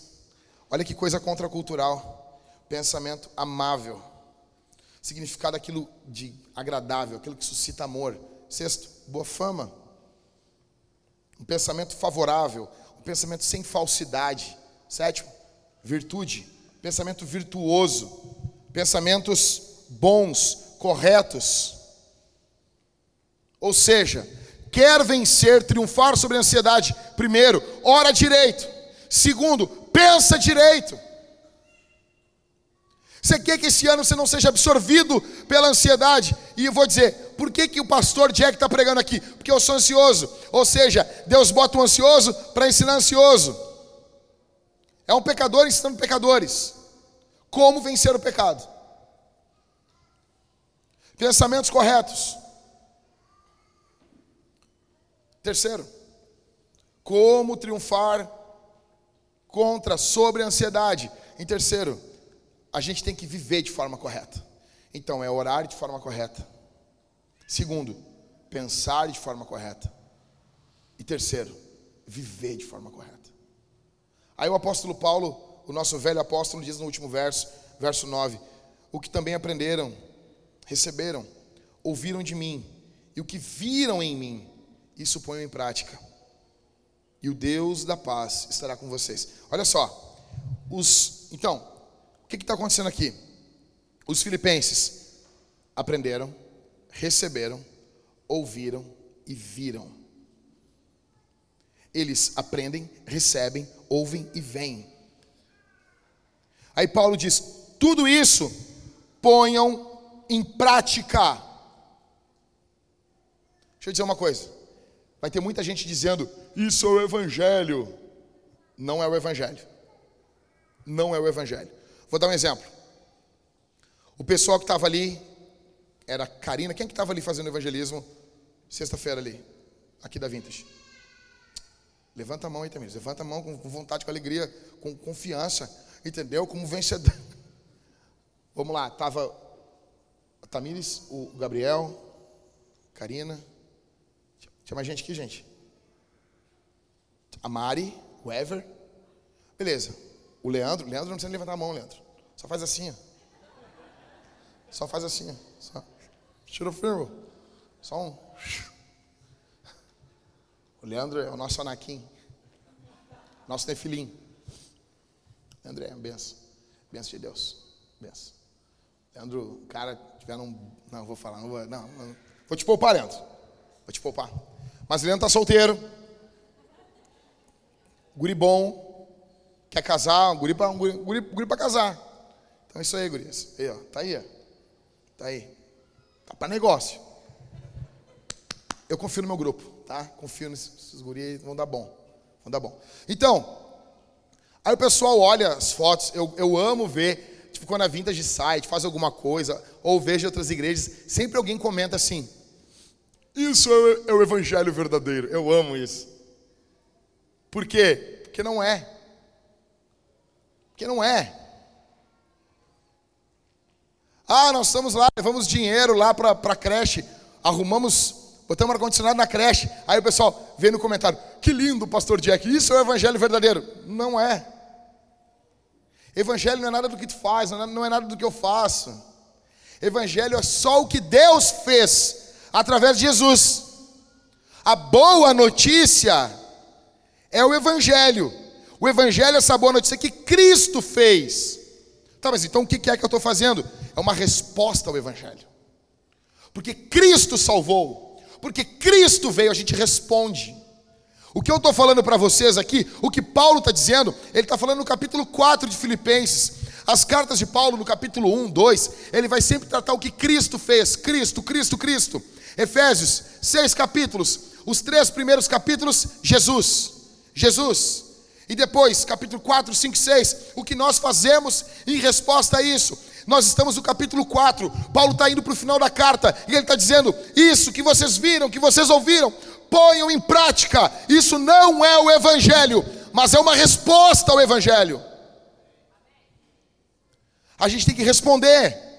Speaker 1: Olha que coisa contracultural. Pensamento amável. Significado aquilo de agradável, aquilo que suscita amor. Sexto, boa fama. Um pensamento favorável, um pensamento sem falsidade. Sétimo, virtude, pensamento virtuoso, pensamentos bons, corretos. Ou seja, quer vencer, triunfar sobre a ansiedade, primeiro, ora direito. Segundo, pensa direito. Você quer que esse ano você não seja absorvido pela ansiedade? E eu vou dizer, por que, que o pastor Jack está pregando aqui? Porque eu sou ansioso. Ou seja, Deus bota um ansioso para ensinar ansioso. É um pecador ensinando pecadores. Como vencer o pecado? Pensamentos corretos. Terceiro, como triunfar contra, sobre a ansiedade. Em terceiro, a gente tem que viver de forma correta. Então, é orar de forma correta. Segundo, pensar de forma correta. E terceiro, viver de forma correta. Aí o apóstolo Paulo, o nosso velho apóstolo, diz no último verso, verso 9: O que também aprenderam, receberam, ouviram de mim, e o que viram em mim, isso ponham em prática. E o Deus da paz estará com vocês. Olha só, os, então, o que está acontecendo aqui? Os filipenses aprenderam, receberam, ouviram e viram. Eles aprendem, recebem, ouvem e veem. Aí Paulo diz: tudo isso ponham em prática. Deixa eu dizer uma coisa. Vai ter muita gente dizendo: isso é o Evangelho. Não é o Evangelho. Não é o Evangelho. Vou dar um exemplo. O pessoal que estava ali era Karina. Quem que estava ali fazendo evangelismo sexta-feira ali? Aqui da Vintage. Levanta a mão aí, Tamires. Levanta a mão com vontade, com alegria, com confiança. Entendeu? Como vencedor. Vamos lá. Tava a Tamires, o Gabriel, Karina. Tinha mais gente aqui, gente. A Mari, o Ever. Beleza. O Leandro. Leandro não precisa levantar a mão, Leandro. Só faz assim, ó. Só faz assim, ó. Só. Tira o firmo. Só um. O Leandro é o nosso Anakim. Nosso Nefilim. Leandro é uma benção. Benção de Deus. Benção. Leandro, cara, tiver um. Não, vou falar, não vou. Não, não. Vou te poupar, Leandro. Vou te poupar. Mas Leandro tá solteiro. Guri bom. Quer casar, um guri para um guri, guri, guri casar. Então é isso aí, gurias. Aí, ó, tá aí, ó. Tá aí. Tá para negócio. Eu confio no meu grupo, tá? Confio nesses guris, vão dar bom. Vão dar bom. Então, aí o pessoal olha as fotos, eu, eu amo ver, tipo, quando a Vintage site faz alguma coisa, ou vejo outras igrejas, sempre alguém comenta assim, isso é, é o evangelho verdadeiro. Eu amo isso. Por quê? Porque não é. Porque não é. Ah, nós estamos lá, levamos dinheiro lá para a creche, arrumamos Botamos ar-condicionado na creche. Aí o pessoal vê no comentário: Que lindo, pastor Jack, isso é o evangelho verdadeiro. Não é. Evangelho não é nada do que tu faz, não é nada do que eu faço. Evangelho é só o que Deus fez através de Jesus. A boa notícia é o Evangelho. O Evangelho é essa boa notícia que Cristo fez. Tá, mas então o que é que eu estou fazendo? É uma resposta ao Evangelho. Porque Cristo salvou porque Cristo veio, a gente responde. O que eu estou falando para vocês aqui, o que Paulo está dizendo, ele está falando no capítulo 4 de Filipenses. As cartas de Paulo, no capítulo 1, 2, ele vai sempre tratar o que Cristo fez. Cristo, Cristo, Cristo. Efésios, seis capítulos. Os três primeiros capítulos, Jesus. Jesus. E depois, capítulo 4, 5, 6, o que nós fazemos em resposta a isso? Nós estamos no capítulo 4, Paulo está indo para o final da carta, e ele está dizendo: Isso que vocês viram, que vocês ouviram, ponham em prática. Isso não é o Evangelho, mas é uma resposta ao Evangelho. A gente tem que responder.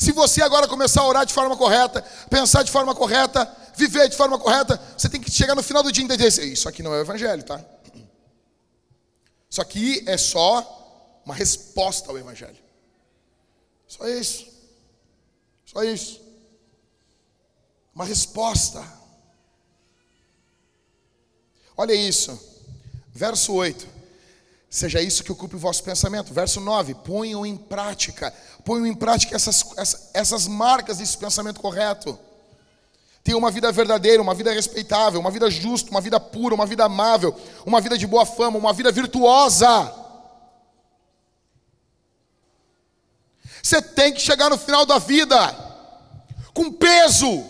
Speaker 1: Se você agora começar a orar de forma correta, pensar de forma correta, viver de forma correta, você tem que chegar no final do dia e entender: isso aqui não é o Evangelho, tá? Isso aqui é só uma resposta ao Evangelho. Só isso. Só isso. Uma resposta. Olha isso. Verso 8. Seja isso que ocupe o vosso pensamento. Verso 9. Ponham em prática. Ponham em prática essas, essas, marcas desse pensamento correto. Tenha uma vida verdadeira, uma vida respeitável, uma vida justa, uma vida pura, uma vida amável, uma vida de boa fama, uma vida virtuosa. Você tem que chegar no final da vida com peso.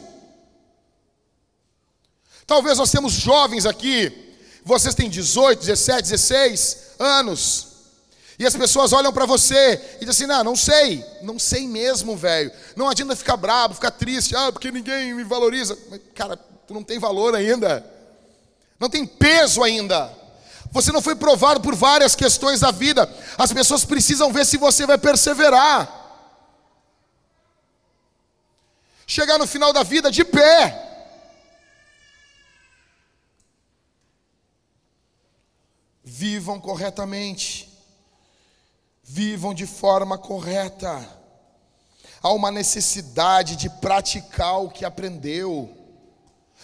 Speaker 1: Talvez nós temos jovens aqui, vocês têm 18, 17, 16 anos. E as pessoas olham para você e dizem assim: não, não sei, não sei mesmo, velho. Não adianta ficar bravo, ficar triste, ah, porque ninguém me valoriza. Cara, tu não tem valor ainda, não tem peso ainda. Você não foi provado por várias questões da vida. As pessoas precisam ver se você vai perseverar. Chegar no final da vida de pé. Vivam corretamente vivam de forma correta. Há uma necessidade de praticar o que aprendeu.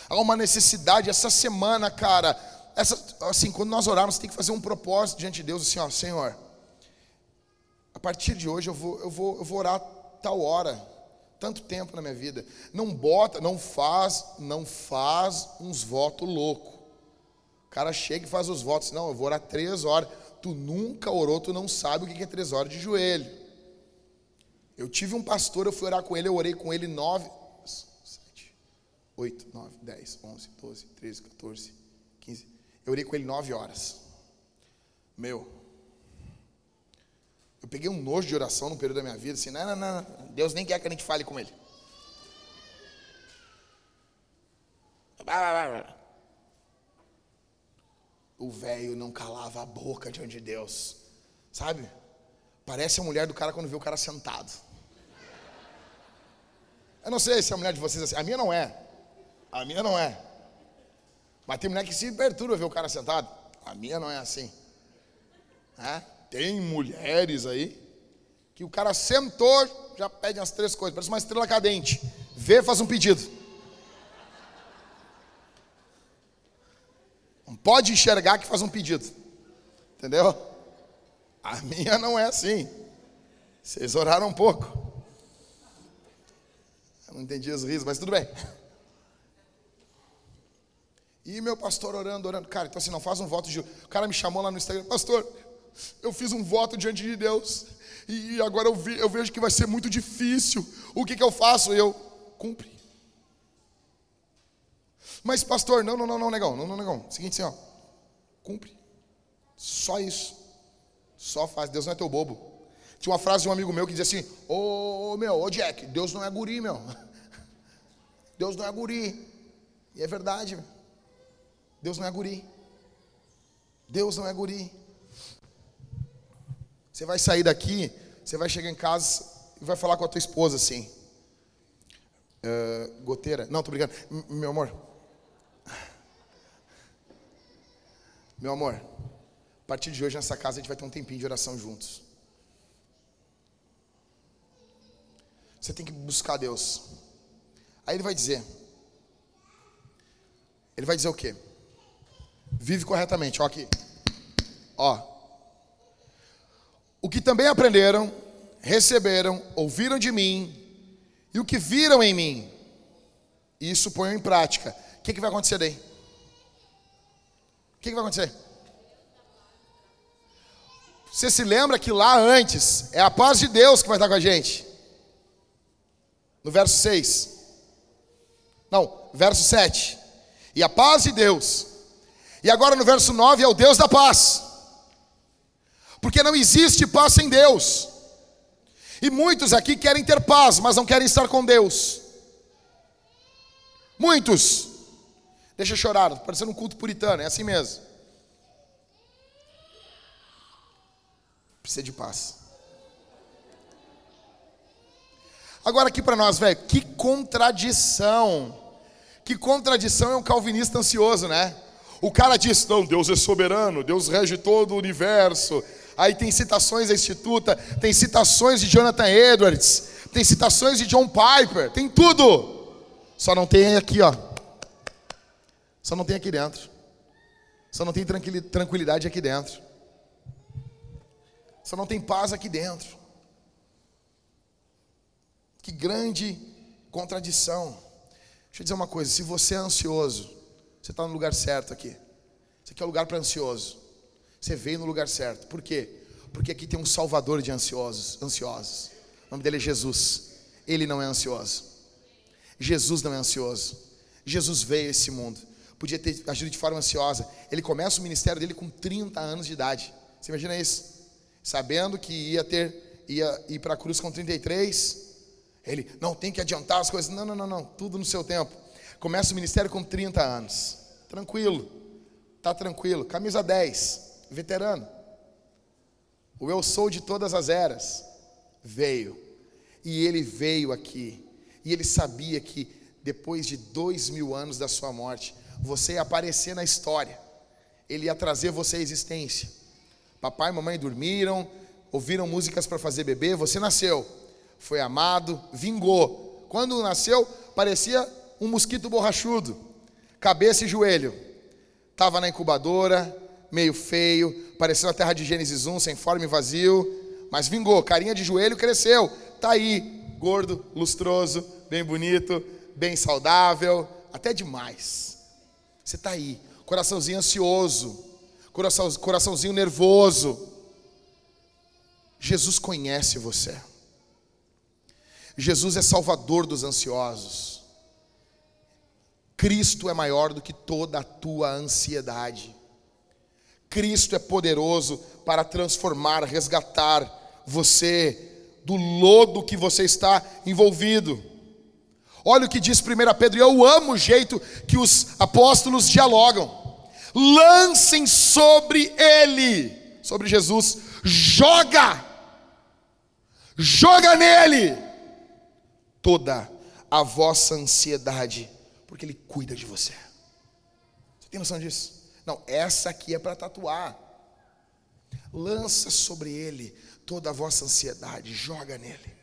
Speaker 1: Há uma necessidade, essa semana, cara, essa, assim, quando nós orarmos, tem que fazer um propósito diante de Deus, assim, ó, Senhor, a partir de hoje eu vou, eu vou, eu vou orar tal hora, tanto tempo na minha vida. Não bota, não faz, não faz uns votos loucos. Cara chega e faz os votos, não, eu vou orar três horas tu nunca orou, tu não sabe o que é três horas de joelho. Eu tive um pastor, eu fui orar com ele, eu orei com ele nove, sete, oito, nove, dez, onze, doze, treze, quatorze, quinze. Eu orei com ele nove horas. Meu, eu peguei um nojo de oração no período da minha vida, assim, não, não, não, Deus nem quer que a gente fale com ele. O velho não calava a boca diante de Deus. Sabe? Parece a mulher do cara quando vê o cara sentado. Eu não sei se a mulher de vocês é assim. A minha não é. A minha não é. Mas tem mulher que se perturba ver o cara sentado. A minha não é assim. É? Tem mulheres aí que o cara sentou, já pede as três coisas. Parece uma estrela cadente. Vê, faz um pedido. Pode enxergar que faz um pedido. Entendeu? A minha não é assim. Vocês oraram um pouco. Eu não entendi os risos, mas tudo bem. E meu pastor orando, orando. Cara, então assim, não faz um voto de. O cara me chamou lá no Instagram, pastor, eu fiz um voto diante de Deus. E agora eu, vi, eu vejo que vai ser muito difícil. O que, que eu faço? Eu cumpre. Mas, pastor, não, não, não, não, negão, não, não, negão. Seguinte assim, ó. Cumpre. Só isso. Só faz. Deus não é teu bobo. Tinha uma frase de um amigo meu que dizia assim: Ô oh, meu, ô oh, Jack, Deus não é guri, meu. Deus não é guri. E é verdade. Deus não é guri. Deus não é guri. Você vai sair daqui, você vai chegar em casa e vai falar com a tua esposa assim. Uh, goteira. Não, tô brincando. M meu amor, Meu amor, a partir de hoje nessa casa a gente vai ter um tempinho de oração juntos. Você tem que buscar Deus. Aí ele vai dizer: Ele vai dizer o quê? Vive corretamente, ó aqui. Ó. O que também aprenderam, receberam, ouviram de mim, e o que viram em mim, isso ponham em prática. O que, que vai acontecer daí? Que, que vai acontecer? Você se lembra que lá antes é a paz de Deus que vai estar com a gente? No verso 6. Não, verso 7. E a paz de Deus, E agora no verso 9 é o Deus da paz. Porque não existe paz sem Deus. E muitos aqui querem ter paz, mas não querem estar com Deus. Muitos. Deixa eu chorar, parecendo um culto puritano, é assim mesmo. Precisa de paz. Agora aqui para nós, velho, que contradição. Que contradição é um calvinista ansioso, né? O cara diz: não, Deus é soberano, Deus rege todo o universo. Aí tem citações da Instituta, tem citações de Jonathan Edwards, tem citações de John Piper, tem tudo. Só não tem aqui, ó. Só não tem aqui dentro. Só não tem tranquilidade aqui dentro. Só não tem paz aqui dentro. Que grande contradição. Deixa eu dizer uma coisa: se você é ansioso, você está no lugar certo aqui. Isso aqui é o lugar para ansioso. Você veio no lugar certo. Por quê? Porque aqui tem um salvador de ansiosos, ansiosos. O nome dele é Jesus. Ele não é ansioso. Jesus não é ansioso. Jesus veio a esse mundo. Podia ter agido de forma ansiosa. Ele começa o ministério dele com 30 anos de idade. Você imagina isso? Sabendo que ia ter ia ir para a cruz com 33, ele, não, tem que adiantar as coisas. Não, não, não, não, tudo no seu tempo. Começa o ministério com 30 anos. Tranquilo. Tá tranquilo. Camisa 10, veterano. O eu sou de todas as eras veio. E ele veio aqui. E ele sabia que depois de dois mil anos da sua morte, você ia aparecer na história. Ele ia trazer você à existência. Papai e mamãe dormiram, ouviram músicas para fazer bebê, você nasceu foi amado, vingou. Quando nasceu, parecia um mosquito borrachudo, cabeça e joelho. Estava na incubadora, meio feio, parecendo a terra de Gênesis 1, sem forma e vazio, mas vingou, carinha de joelho cresceu. Tá aí, gordo, lustroso, bem bonito, bem saudável, até demais. Você tá aí, coraçãozinho ansioso, coração, coraçãozinho nervoso. Jesus conhece você. Jesus é salvador dos ansiosos. Cristo é maior do que toda a tua ansiedade. Cristo é poderoso para transformar, resgatar você do lodo que você está envolvido. Olha o que diz 1 Pedro, eu amo o jeito que os apóstolos dialogam. Lancem sobre ele, sobre Jesus, joga, joga nele toda a vossa ansiedade, porque Ele cuida de você. Você tem noção disso? Não, essa aqui é para tatuar. Lança sobre Ele toda a vossa ansiedade, joga nele.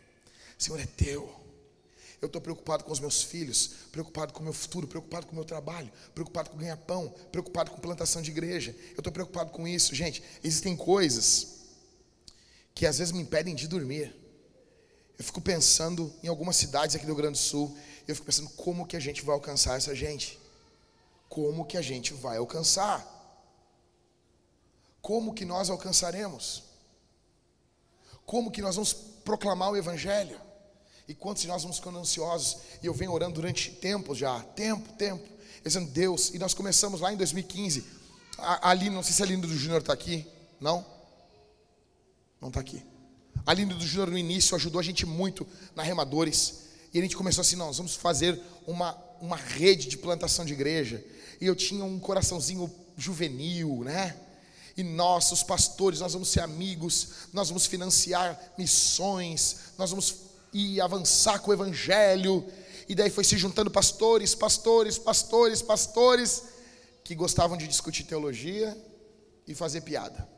Speaker 1: Senhor, é teu. Eu estou preocupado com os meus filhos, preocupado com o meu futuro, preocupado com o meu trabalho, preocupado com ganhar pão, preocupado com plantação de igreja. Eu estou preocupado com isso. Gente, existem coisas que às vezes me impedem de dormir. Eu fico pensando em algumas cidades aqui do Rio Grande do Sul, eu fico pensando como que a gente vai alcançar essa gente? Como que a gente vai alcançar? Como que nós alcançaremos? Como que nós vamos proclamar o evangelho? E quantos de nós vamos ficando ansiosos? E eu venho orando durante tempos já, tempo, tempo, dizendo Deus, e nós começamos lá em 2015. Ali, não sei se a Linda do Júnior está aqui, não? Não está aqui. A Linda do Júnior no início ajudou a gente muito na Remadores. E a gente começou assim, nós vamos fazer uma, uma rede de plantação de igreja. E eu tinha um coraçãozinho juvenil, né? E nós, os pastores, nós vamos ser amigos, nós vamos financiar missões, nós vamos ir avançar com o evangelho. E daí foi se juntando pastores, pastores, pastores, pastores, que gostavam de discutir teologia e fazer piada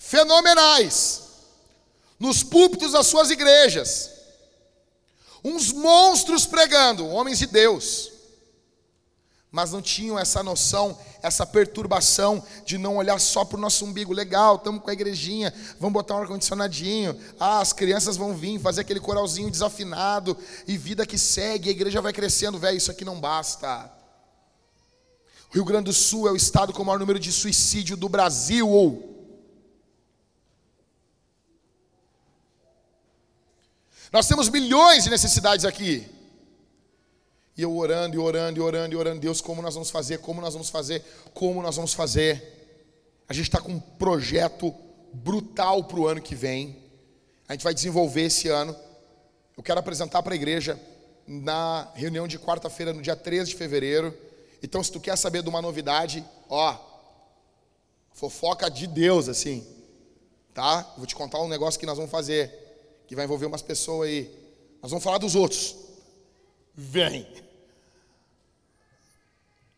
Speaker 1: fenomenais nos púlpitos das suas igrejas. Uns monstros pregando, homens de Deus. Mas não tinham essa noção, essa perturbação de não olhar só para o nosso umbigo. Legal, estamos com a igrejinha, vamos botar um ar-condicionadinho. Ah, as crianças vão vir fazer aquele coralzinho desafinado. E vida que segue, a igreja vai crescendo. Velho, isso aqui não basta. O Rio Grande do Sul é o estado com o maior número de suicídio do Brasil. Nós temos milhões de necessidades aqui. E eu orando, e orando, e orando, e orando, Deus, como nós vamos fazer, como nós vamos fazer, como nós vamos fazer. A gente está com um projeto brutal para o ano que vem. A gente vai desenvolver esse ano. Eu quero apresentar para a igreja na reunião de quarta-feira, no dia 13 de fevereiro. Então, se tu quer saber de uma novidade, ó, fofoca de Deus, assim, tá? Vou te contar um negócio que nós vamos fazer, que vai envolver umas pessoas aí. Nós vamos falar dos outros. Vem.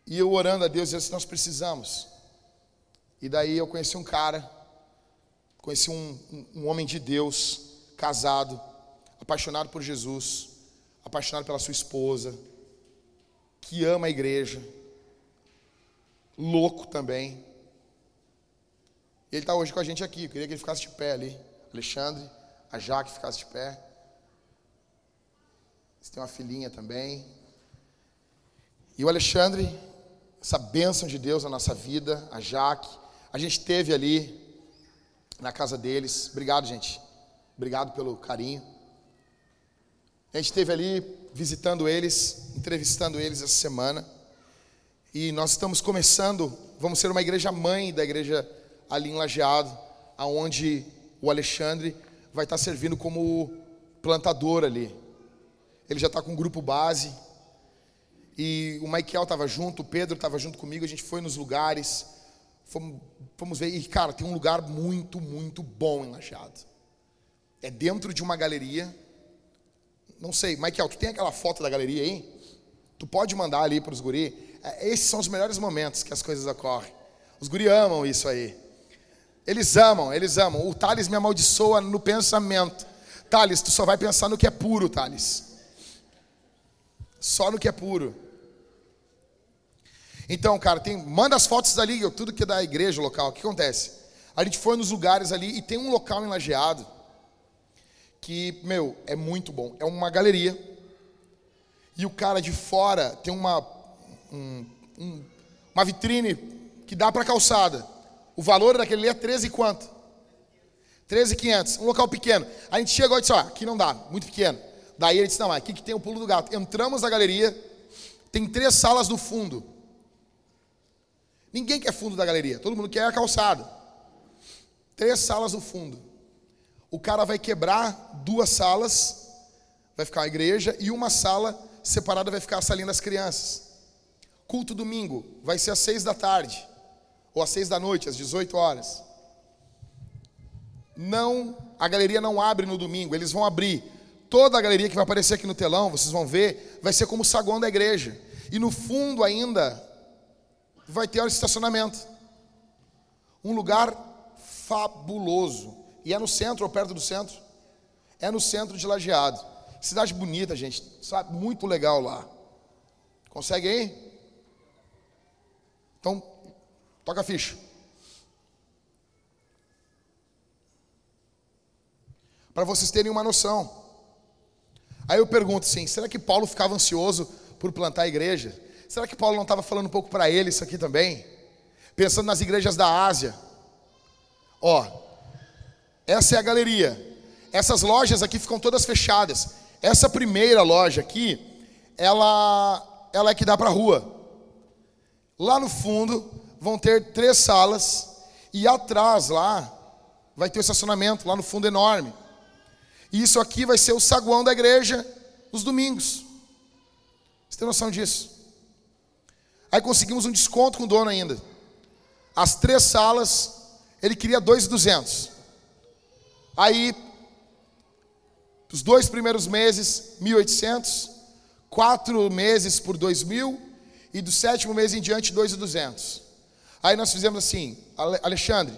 Speaker 1: E eu orando a Deus, disse, nós precisamos. E daí eu conheci um cara, conheci um, um, um homem de Deus, casado, apaixonado por Jesus, apaixonado pela sua esposa, que ama a igreja, louco também. Ele está hoje com a gente aqui, eu queria que ele ficasse de pé ali. Alexandre, a Jaque ficasse de pé. Você tem uma filhinha também. E o Alexandre, essa bênção de Deus na nossa vida, a Jaque, a gente teve ali na casa deles. Obrigado, gente. Obrigado pelo carinho. A gente esteve ali visitando eles, entrevistando eles essa semana. E nós estamos começando, vamos ser uma igreja mãe da igreja ali em Lajeado, aonde o Alexandre vai estar servindo como plantador ali. Ele já está com o grupo base. E o Michael estava junto, o Pedro estava junto comigo, a gente foi nos lugares, fomos, fomos ver, e cara, tem um lugar muito, muito bom em Lajeado. É dentro de uma galeria, não sei, Michael, tu tem aquela foto da galeria aí? Tu pode mandar ali para os guri. É, esses são os melhores momentos que as coisas ocorrem. Os guri amam isso aí. Eles amam, eles amam. O Thales me amaldiçoa no pensamento. Thales, tu só vai pensar no que é puro, Thales. Só no que é puro. Então, cara, tem, manda as fotos dali, tudo que é da igreja local. O que acontece? A gente foi nos lugares ali e tem um local enlajeado que, meu, é muito bom. É uma galeria. E o cara de fora tem uma, um, um, uma vitrine que dá para calçada. O valor daquele ali é 13 quanto? 13,500. Um local pequeno. A gente chegou e disse, ó, aqui não dá, muito pequeno. Daí ele disse, não, aqui que tem o pulo do gato. Entramos na galeria, tem três salas no fundo. Ninguém quer fundo da galeria, todo mundo quer a calçada. Três salas no fundo o cara vai quebrar duas salas, vai ficar a igreja, e uma sala separada vai ficar a salinha das crianças. Culto domingo vai ser às seis da tarde, ou às seis da noite, às 18 horas. Não, a galeria não abre no domingo, eles vão abrir. Toda a galeria que vai aparecer aqui no telão, vocês vão ver, vai ser como o saguão da igreja. E no fundo ainda vai ter o estacionamento. Um lugar fabuloso. E é no centro, ou perto do centro. É no centro de Lajeado. Cidade bonita, gente. Sabe? Muito legal lá. Consegue aí? Então, toca a ficha. Para vocês terem uma noção. Aí eu pergunto assim: será que Paulo ficava ansioso por plantar a igreja? Será que Paulo não estava falando um pouco para ele isso aqui também? Pensando nas igrejas da Ásia. Ó, essa é a galeria. Essas lojas aqui ficam todas fechadas. Essa primeira loja aqui, ela, ela é que dá para a rua. Lá no fundo vão ter três salas e atrás lá vai ter o um estacionamento lá no fundo enorme. E isso aqui vai ser o saguão da igreja nos domingos. Você tem noção disso? Aí conseguimos um desconto com o dono ainda. As três salas, ele queria 2,200. Aí, os dois primeiros meses, 1.800, quatro meses por 2.000 e do sétimo mês em diante, 2.200. Aí nós fizemos assim, Alexandre,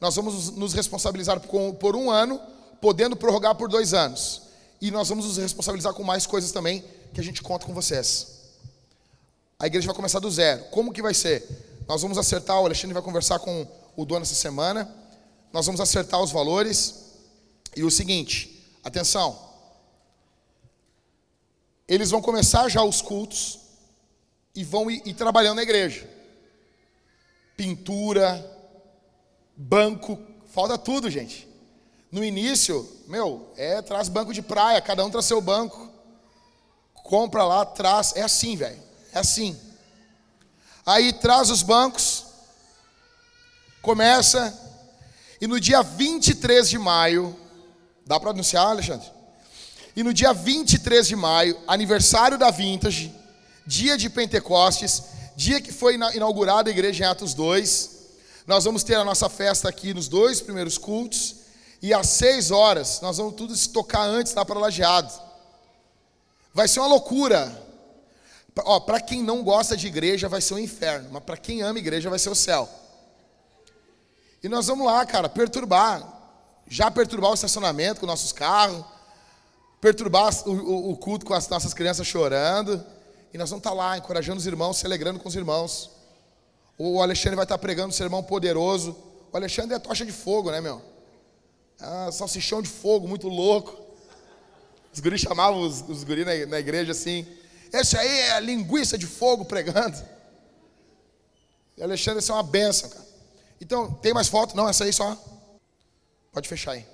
Speaker 1: nós vamos nos responsabilizar por um ano, podendo prorrogar por dois anos. E nós vamos nos responsabilizar com mais coisas também que a gente conta com vocês. A igreja vai começar do zero. Como que vai ser? Nós vamos acertar, o Alexandre vai conversar com o dono essa semana. Nós vamos acertar os valores. E o seguinte, atenção. Eles vão começar já os cultos e vão ir, ir trabalhando na igreja. Pintura, banco, falta tudo, gente. No início, meu, é traz banco de praia, cada um traz seu banco. compra lá, traz. É assim, velho. Assim. Aí traz os bancos, começa, e no dia 23 de maio, dá para anunciar, Alexandre? E no dia 23 de maio, aniversário da Vintage, dia de Pentecostes, dia que foi inaugurada a igreja em Atos 2, nós vamos ter a nossa festa aqui nos dois primeiros cultos, e às seis horas, nós vamos tudo se tocar antes lá para Lajeado. Vai ser uma loucura. Ó, para quem não gosta de igreja vai ser um inferno, mas para quem ama igreja vai ser o céu. E nós vamos lá, cara, perturbar, já perturbar o estacionamento com nossos carros, perturbar o, o, o culto com as nossas crianças chorando, e nós vamos estar tá lá encorajando os irmãos, se alegrando com os irmãos. O Alexandre vai estar tá pregando um sermão poderoso. O Alexandre é tocha de fogo, né, meu? Ah, salsichão de fogo, muito louco. Os guris chamavam os, os guris na, na igreja assim. Esse aí é a linguiça de fogo pregando. E Alexandre, isso é uma benção, cara. Então, tem mais foto? Não, essa aí só. Pode fechar aí.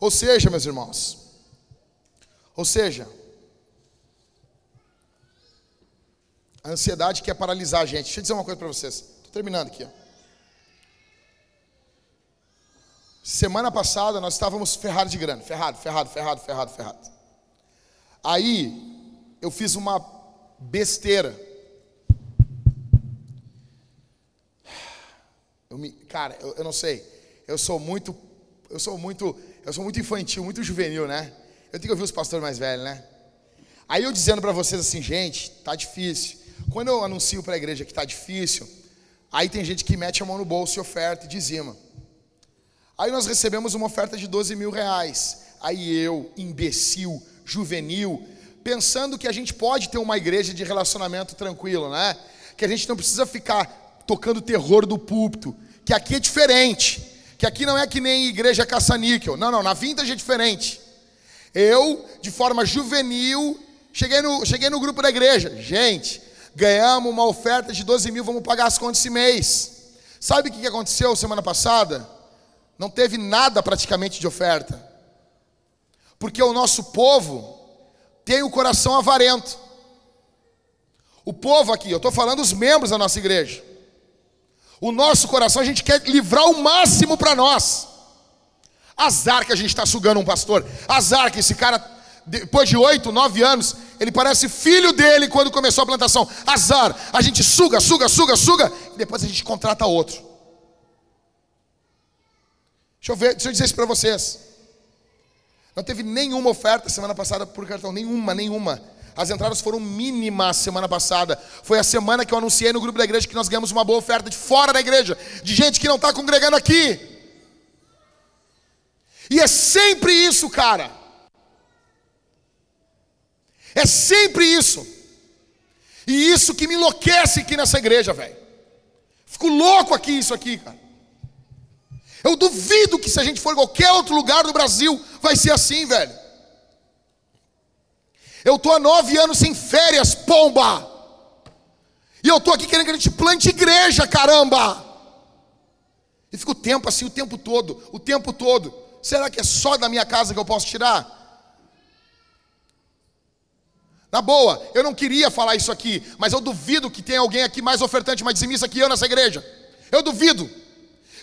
Speaker 1: Ou seja, meus irmãos. Ou seja, a ansiedade quer paralisar a gente. Deixa eu dizer uma coisa para vocês. Estou terminando aqui. Ó. Semana passada nós estávamos ferrados de grana, ferrado, ferrado, ferrado, ferrado, ferrado. Aí eu fiz uma besteira. Eu me, cara, eu, eu não sei. Eu sou muito, eu sou muito, eu sou muito infantil, muito juvenil, né? Eu tenho que ouvir os pastores mais velhos, né? Aí eu dizendo para vocês assim, gente, tá difícil. Quando eu anuncio para a igreja que tá difícil, aí tem gente que mete a mão no bolso e oferta e dizima. Aí nós recebemos uma oferta de 12 mil reais. Aí eu, imbecil, juvenil, pensando que a gente pode ter uma igreja de relacionamento tranquilo, né? Que a gente não precisa ficar tocando terror do púlpito, que aqui é diferente, que aqui não é que nem igreja caça-níquel. Não, não, na vintage é diferente. Eu, de forma juvenil, cheguei no, cheguei no grupo da igreja. Gente, ganhamos uma oferta de 12 mil, vamos pagar as contas esse mês. Sabe o que aconteceu semana passada? Não teve nada praticamente de oferta. Porque o nosso povo tem o coração avarento. O povo aqui, eu estou falando os membros da nossa igreja. O nosso coração a gente quer livrar o máximo para nós. Azar que a gente está sugando um pastor. Azar que esse cara, depois de oito, nove anos, ele parece filho dele quando começou a plantação. Azar. A gente suga, suga, suga, suga. E depois a gente contrata outro. Deixa eu ver, deixa eu dizer isso para vocês. Não teve nenhuma oferta semana passada por cartão, nenhuma, nenhuma. As entradas foram mínimas semana passada. Foi a semana que eu anunciei no grupo da igreja que nós ganhamos uma boa oferta de fora da igreja, de gente que não está congregando aqui. E é sempre isso, cara. É sempre isso. E isso que me enlouquece aqui nessa igreja, velho. Fico louco aqui, isso aqui, cara. Eu duvido que se a gente for em qualquer outro lugar do Brasil, vai ser assim, velho. Eu estou há nove anos sem férias, pomba. E eu estou aqui querendo que a gente plante igreja, caramba. E fica o tempo assim, o tempo todo, o tempo todo. Será que é só da minha casa que eu posso tirar? Na boa, eu não queria falar isso aqui, mas eu duvido que tenha alguém aqui mais ofertante, mais dizimista que eu nessa igreja. Eu duvido.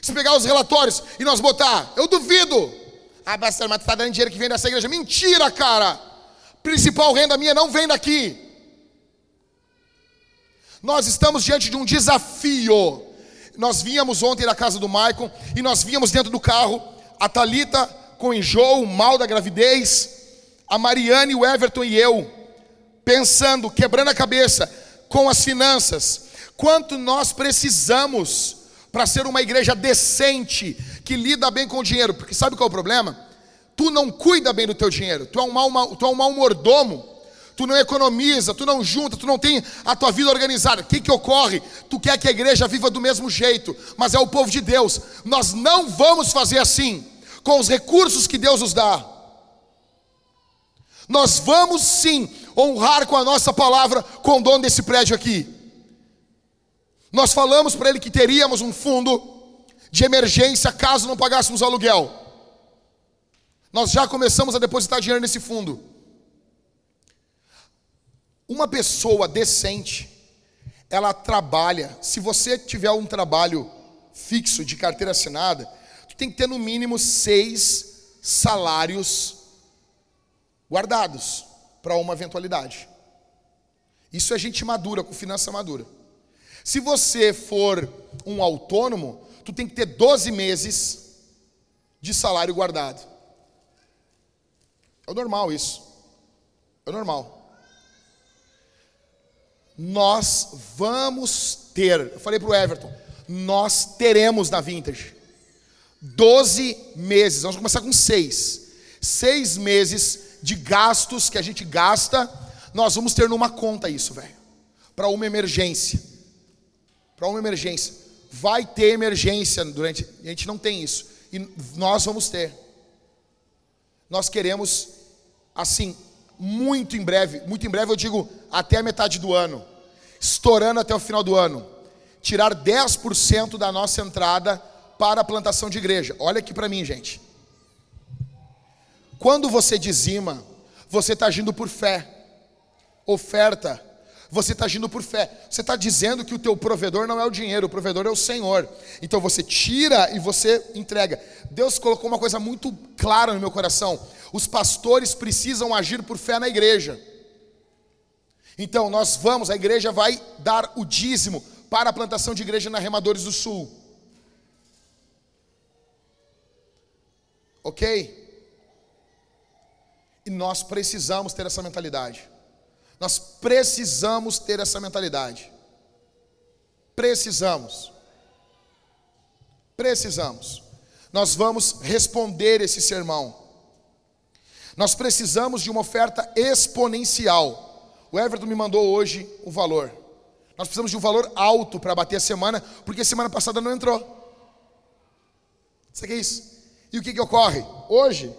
Speaker 1: Se pegar os relatórios e nós botar, eu duvido. Ah, pastor, mas tu está dando dinheiro que vem dessa igreja. Mentira, cara. Principal renda minha não vem daqui. Nós estamos diante de um desafio. Nós vínhamos ontem na casa do Maicon e nós vínhamos dentro do carro a Talita com enjoo, mal da gravidez, a Mariane, o Everton e eu, pensando, quebrando a cabeça com as finanças, quanto nós precisamos para ser uma igreja decente, que lida bem com o dinheiro. Porque sabe qual é o problema? Tu não cuida bem do teu dinheiro, tu é um mau, tu é um mau mordomo, tu não economiza, tu não junta, tu não tem a tua vida organizada. O que, que ocorre? Tu quer que a igreja viva do mesmo jeito, mas é o povo de Deus. Nós não vamos fazer assim, com os recursos que Deus nos dá. Nós vamos sim honrar com a nossa palavra com o dono desse prédio aqui. Nós falamos para ele que teríamos um fundo de emergência caso não pagássemos aluguel. Nós já começamos a depositar dinheiro nesse fundo. Uma pessoa decente, ela trabalha. Se você tiver um trabalho fixo de carteira assinada, tu tem que ter no mínimo seis salários guardados para uma eventualidade. Isso é gente madura, com finança madura. Se você for um autônomo, tu tem que ter 12 meses de salário guardado. É normal isso. É normal. Nós vamos ter, eu falei para o Everton, nós teremos na Vintage 12 meses, vamos começar com seis. Seis meses de gastos que a gente gasta, nós vamos ter numa conta isso, velho. Para uma emergência. Para uma emergência. Vai ter emergência durante. A gente não tem isso. E nós vamos ter. Nós queremos, assim, muito em breve, muito em breve eu digo até a metade do ano, estourando até o final do ano, tirar 10% da nossa entrada para a plantação de igreja. Olha aqui para mim, gente. Quando você dizima, você está agindo por fé. Oferta, você está agindo por fé. Você está dizendo que o teu provedor não é o dinheiro, o provedor é o Senhor. Então você tira e você entrega. Deus colocou uma coisa muito clara no meu coração. Os pastores precisam agir por fé na igreja. Então nós vamos, a igreja vai dar o dízimo para a plantação de igreja na Remadores do Sul. Ok? E nós precisamos ter essa mentalidade. Nós precisamos ter essa mentalidade. Precisamos. Precisamos. Nós vamos responder esse sermão. Nós precisamos de uma oferta exponencial. O Everton me mandou hoje o valor. Nós precisamos de um valor alto para bater a semana, porque semana passada não entrou. Isso aqui é isso. E o que, que ocorre? Hoje,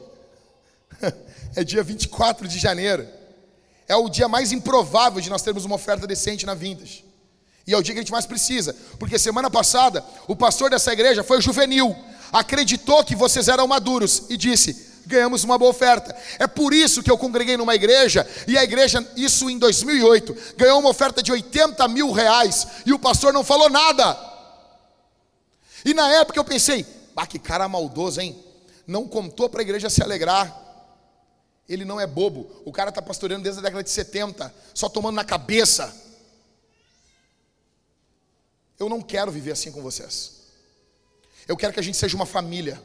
Speaker 1: é dia 24 de janeiro. É o dia mais improvável de nós termos uma oferta decente na Vindas. E é o dia que a gente mais precisa. Porque semana passada, o pastor dessa igreja foi juvenil. Acreditou que vocês eram maduros e disse: ganhamos uma boa oferta. É por isso que eu congreguei numa igreja, e a igreja, isso em 2008, ganhou uma oferta de 80 mil reais, e o pastor não falou nada. E na época eu pensei: ah, que cara maldoso, hein? Não contou para a igreja se alegrar. Ele não é bobo. O cara está pastoreando desde a década de 70, só tomando na cabeça. Eu não quero viver assim com vocês. Eu quero que a gente seja uma família.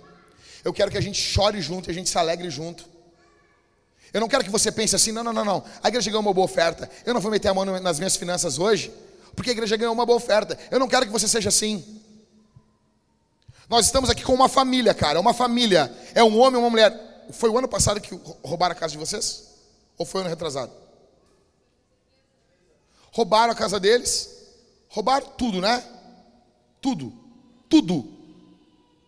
Speaker 1: Eu quero que a gente chore junto e a gente se alegre junto. Eu não quero que você pense assim, não, não, não, não. A igreja ganhou uma boa oferta. Eu não vou meter a mão nas minhas finanças hoje, porque a igreja ganhou uma boa oferta. Eu não quero que você seja assim. Nós estamos aqui com uma família, cara. Uma família. É um homem e uma mulher. Foi o ano passado que roubaram a casa de vocês? Ou foi o ano retrasado? Roubaram a casa deles. Roubaram tudo, né? Tudo. Tudo.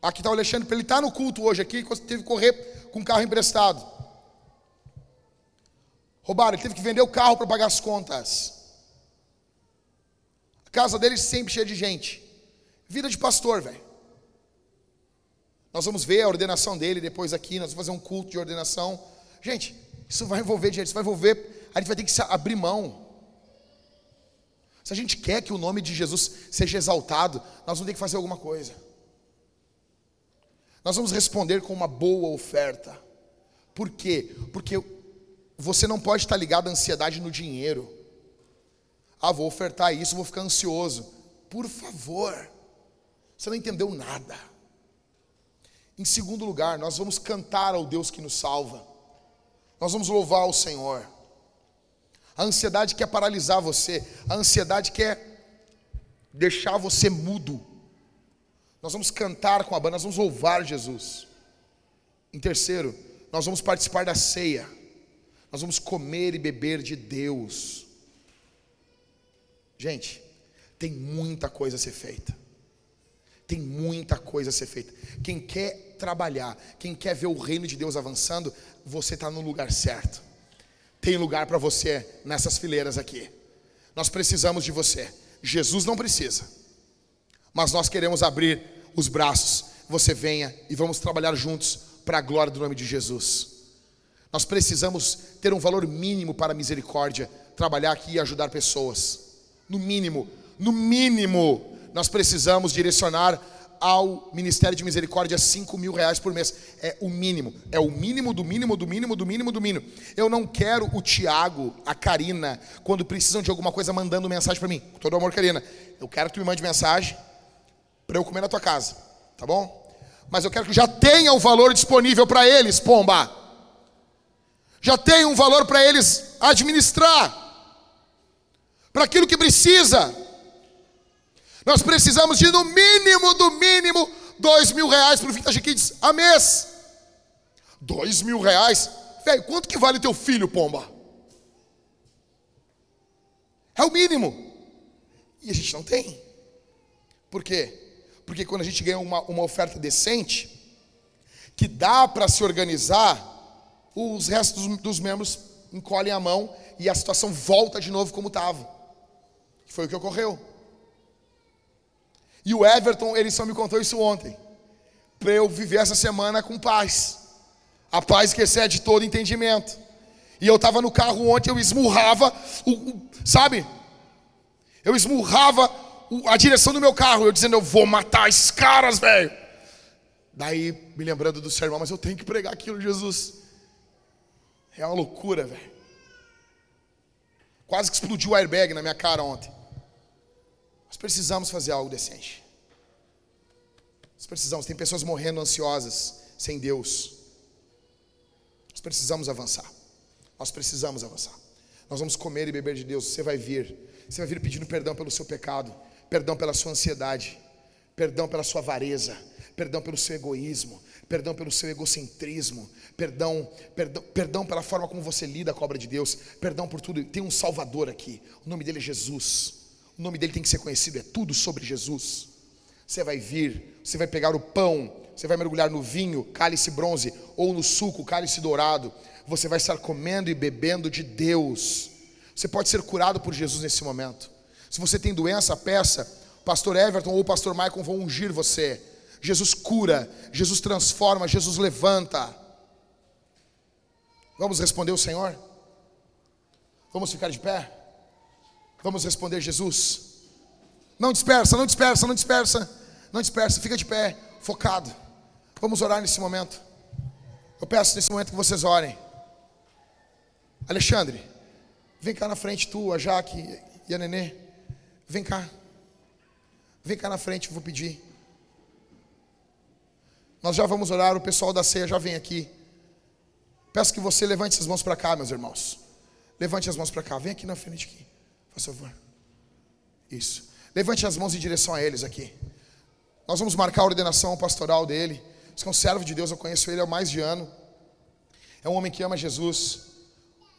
Speaker 1: Aqui está o Alexandre, ele está no culto hoje aqui, teve que correr com o carro emprestado. Roubaram, ele teve que vender o carro para pagar as contas. A casa dele sempre cheia de gente. Vida de pastor, velho. Nós vamos ver a ordenação dele depois aqui, nós vamos fazer um culto de ordenação. Gente, isso vai envolver dinheiro, isso vai envolver, a gente vai ter que abrir mão. Se a gente quer que o nome de Jesus seja exaltado, nós vamos ter que fazer alguma coisa. Nós vamos responder com uma boa oferta. Por quê? Porque você não pode estar ligado à ansiedade no dinheiro. Ah, vou ofertar isso, vou ficar ansioso. Por favor, você não entendeu nada. Em segundo lugar, nós vamos cantar ao Deus que nos salva. Nós vamos louvar o Senhor. A ansiedade quer paralisar você, a ansiedade quer deixar você mudo. Nós vamos cantar com a banda, nós vamos louvar Jesus. Em terceiro, nós vamos participar da ceia. Nós vamos comer e beber de Deus. Gente, tem muita coisa a ser feita. Tem muita coisa a ser feita. Quem quer trabalhar, quem quer ver o reino de Deus avançando, você está no lugar certo. Tem lugar para você nessas fileiras aqui. Nós precisamos de você. Jesus não precisa, mas nós queremos abrir os braços. Você venha e vamos trabalhar juntos para a glória do nome de Jesus. Nós precisamos ter um valor mínimo para a misericórdia trabalhar aqui e ajudar pessoas. No mínimo, no mínimo, nós precisamos direcionar ao Ministério de Misericórdia 5 mil reais por mês. É o mínimo. É o mínimo do mínimo, do mínimo, do mínimo, do mínimo. Eu não quero o Tiago, a Karina, quando precisam de alguma coisa, mandando mensagem para mim. Com todo amor, Karina. Eu quero que tu me mande mensagem para eu comer na tua casa. Tá bom? Mas eu quero que já tenha o valor disponível para eles, pomba. Já tenha um valor para eles administrar. Para aquilo que precisa. Nós precisamos de no mínimo, do mínimo, dois mil reais para o Vintage Kids a mês. Dois mil reais? Velho, quanto que vale teu filho, pomba? É o mínimo. E a gente não tem. Por quê? Porque quando a gente ganha uma, uma oferta decente, que dá para se organizar, os restos dos, dos membros encolhem a mão e a situação volta de novo como estava. Foi o que ocorreu. E o Everton, ele só me contou isso ontem. Para eu viver essa semana com paz. A paz que excede todo entendimento. E eu estava no carro ontem, eu esmurrava, o, o, sabe? Eu esmurrava o, a direção do meu carro, eu dizendo, eu vou matar esses caras, velho. Daí, me lembrando do sermão, mas eu tenho que pregar aquilo, Jesus. É uma loucura, velho. Quase que explodiu o airbag na minha cara ontem. Nós precisamos fazer algo decente. Nós precisamos. Tem pessoas morrendo ansiosas, sem Deus. Nós precisamos avançar. Nós precisamos avançar. Nós vamos comer e beber de Deus. Você vai vir. Você vai vir pedindo perdão pelo seu pecado, perdão pela sua ansiedade, perdão pela sua avareza, perdão pelo seu egoísmo, perdão pelo seu egocentrismo, perdão, perdão, perdão pela forma como você lida com a obra de Deus, perdão por tudo. Tem um Salvador aqui. O nome dele é Jesus. O nome dele tem que ser conhecido, é tudo sobre Jesus. Você vai vir, você vai pegar o pão, você vai mergulhar no vinho, cálice bronze, ou no suco, cálice dourado. Você vai estar comendo e bebendo de Deus. Você pode ser curado por Jesus nesse momento. Se você tem doença, peça. Pastor Everton ou pastor Michael vão ungir você. Jesus cura, Jesus transforma, Jesus levanta. Vamos responder o Senhor? Vamos ficar de pé? Vamos responder Jesus. Não dispersa, não dispersa, não dispersa, não dispersa, fica de pé, focado. Vamos orar nesse momento. Eu peço nesse momento que vocês orem. Alexandre, vem cá na frente, tu, a Jaque e a Nenê. Vem cá. Vem cá na frente, vou pedir. Nós já vamos orar, o pessoal da ceia já vem aqui. Peço que você levante as mãos para cá, meus irmãos. Levante as mãos para cá, vem aqui na frente aqui. Por favor. Isso. Levante as mãos em direção a eles aqui. Nós vamos marcar a ordenação pastoral dele. Esse é um servo de Deus, eu conheço ele há mais de ano. É um homem que ama Jesus,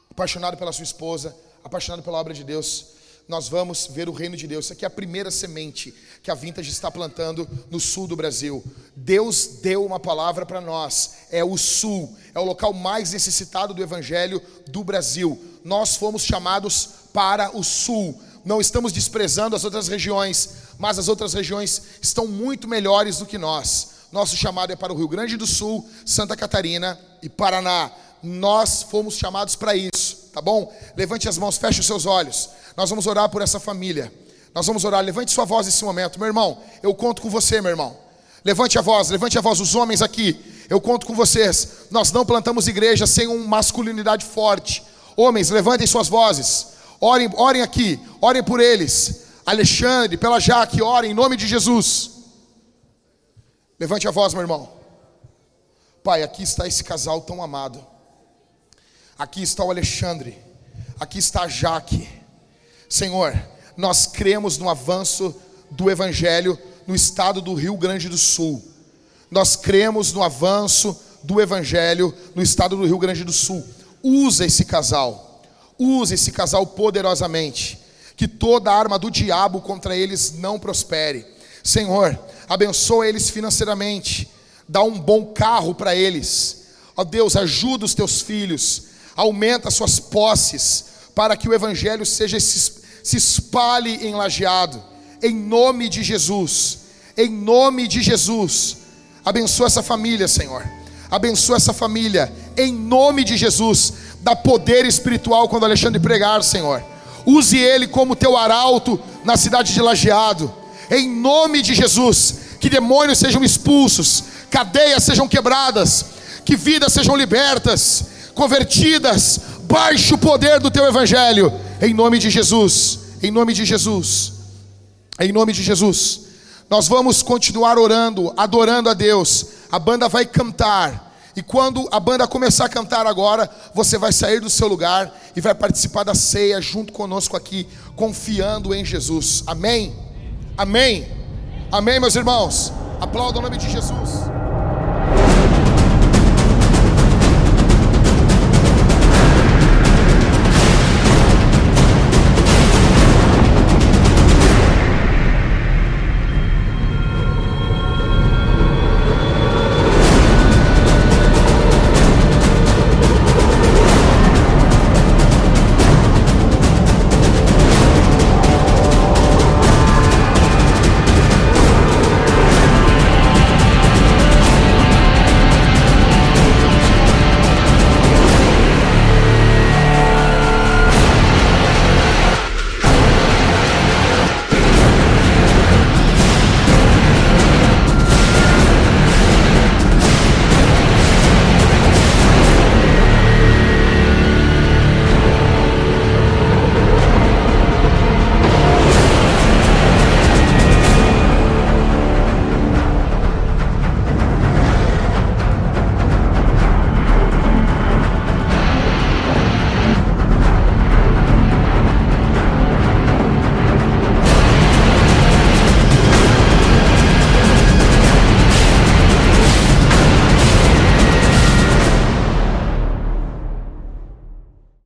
Speaker 1: apaixonado pela sua esposa, apaixonado pela obra de Deus. Nós vamos ver o reino de Deus. Isso aqui é a primeira semente que a Vintage está plantando no sul do Brasil. Deus deu uma palavra para nós. É o sul, é o local mais necessitado do evangelho do Brasil. Nós fomos chamados para o sul. Não estamos desprezando as outras regiões, mas as outras regiões estão muito melhores do que nós. Nosso chamado é para o Rio Grande do Sul, Santa Catarina e Paraná. Nós fomos chamados para isso, tá bom? Levante as mãos, feche os seus olhos. Nós vamos orar por essa família. Nós vamos orar. Levante sua voz nesse momento, meu irmão. Eu conto com você, meu irmão. Levante a voz, levante a voz, os homens aqui. Eu conto com vocês. Nós não plantamos igreja sem uma masculinidade forte. Homens, levantem suas vozes. Orem, orem aqui, orem por eles. Alexandre, pela Jaque, orem em nome de Jesus. Levante a voz, meu irmão. Pai, aqui está esse casal tão amado. Aqui está o Alexandre. Aqui está a Jaque. Senhor, nós cremos no avanço do Evangelho no estado do Rio Grande do Sul. Nós cremos no avanço do Evangelho no estado do Rio Grande do Sul. Usa esse casal Use esse casal poderosamente. Que toda arma do diabo contra eles não prospere. Senhor, abençoa eles financeiramente. Dá um bom carro para eles. Ó Deus, ajuda os teus filhos. Aumenta suas posses. Para que o evangelho seja se espalhe em lajeado. Em nome de Jesus. Em nome de Jesus. Abençoa essa família, Senhor. Abençoa essa família. Em nome de Jesus Dá poder espiritual quando Alexandre pregar, Senhor. Use ele como teu arauto na cidade de Lajeado. Em nome de Jesus, que demônios sejam expulsos, cadeias sejam quebradas, que vidas sejam libertas, convertidas. Baixe o poder do teu evangelho. Em nome de Jesus. Em nome de Jesus. Em nome de Jesus. Nós vamos continuar orando, adorando a Deus. A banda vai cantar. E quando a banda começar a cantar agora, você vai sair do seu lugar e vai participar da ceia junto conosco aqui, confiando em Jesus. Amém? Amém? Amém, meus irmãos? Aplauda o nome de Jesus.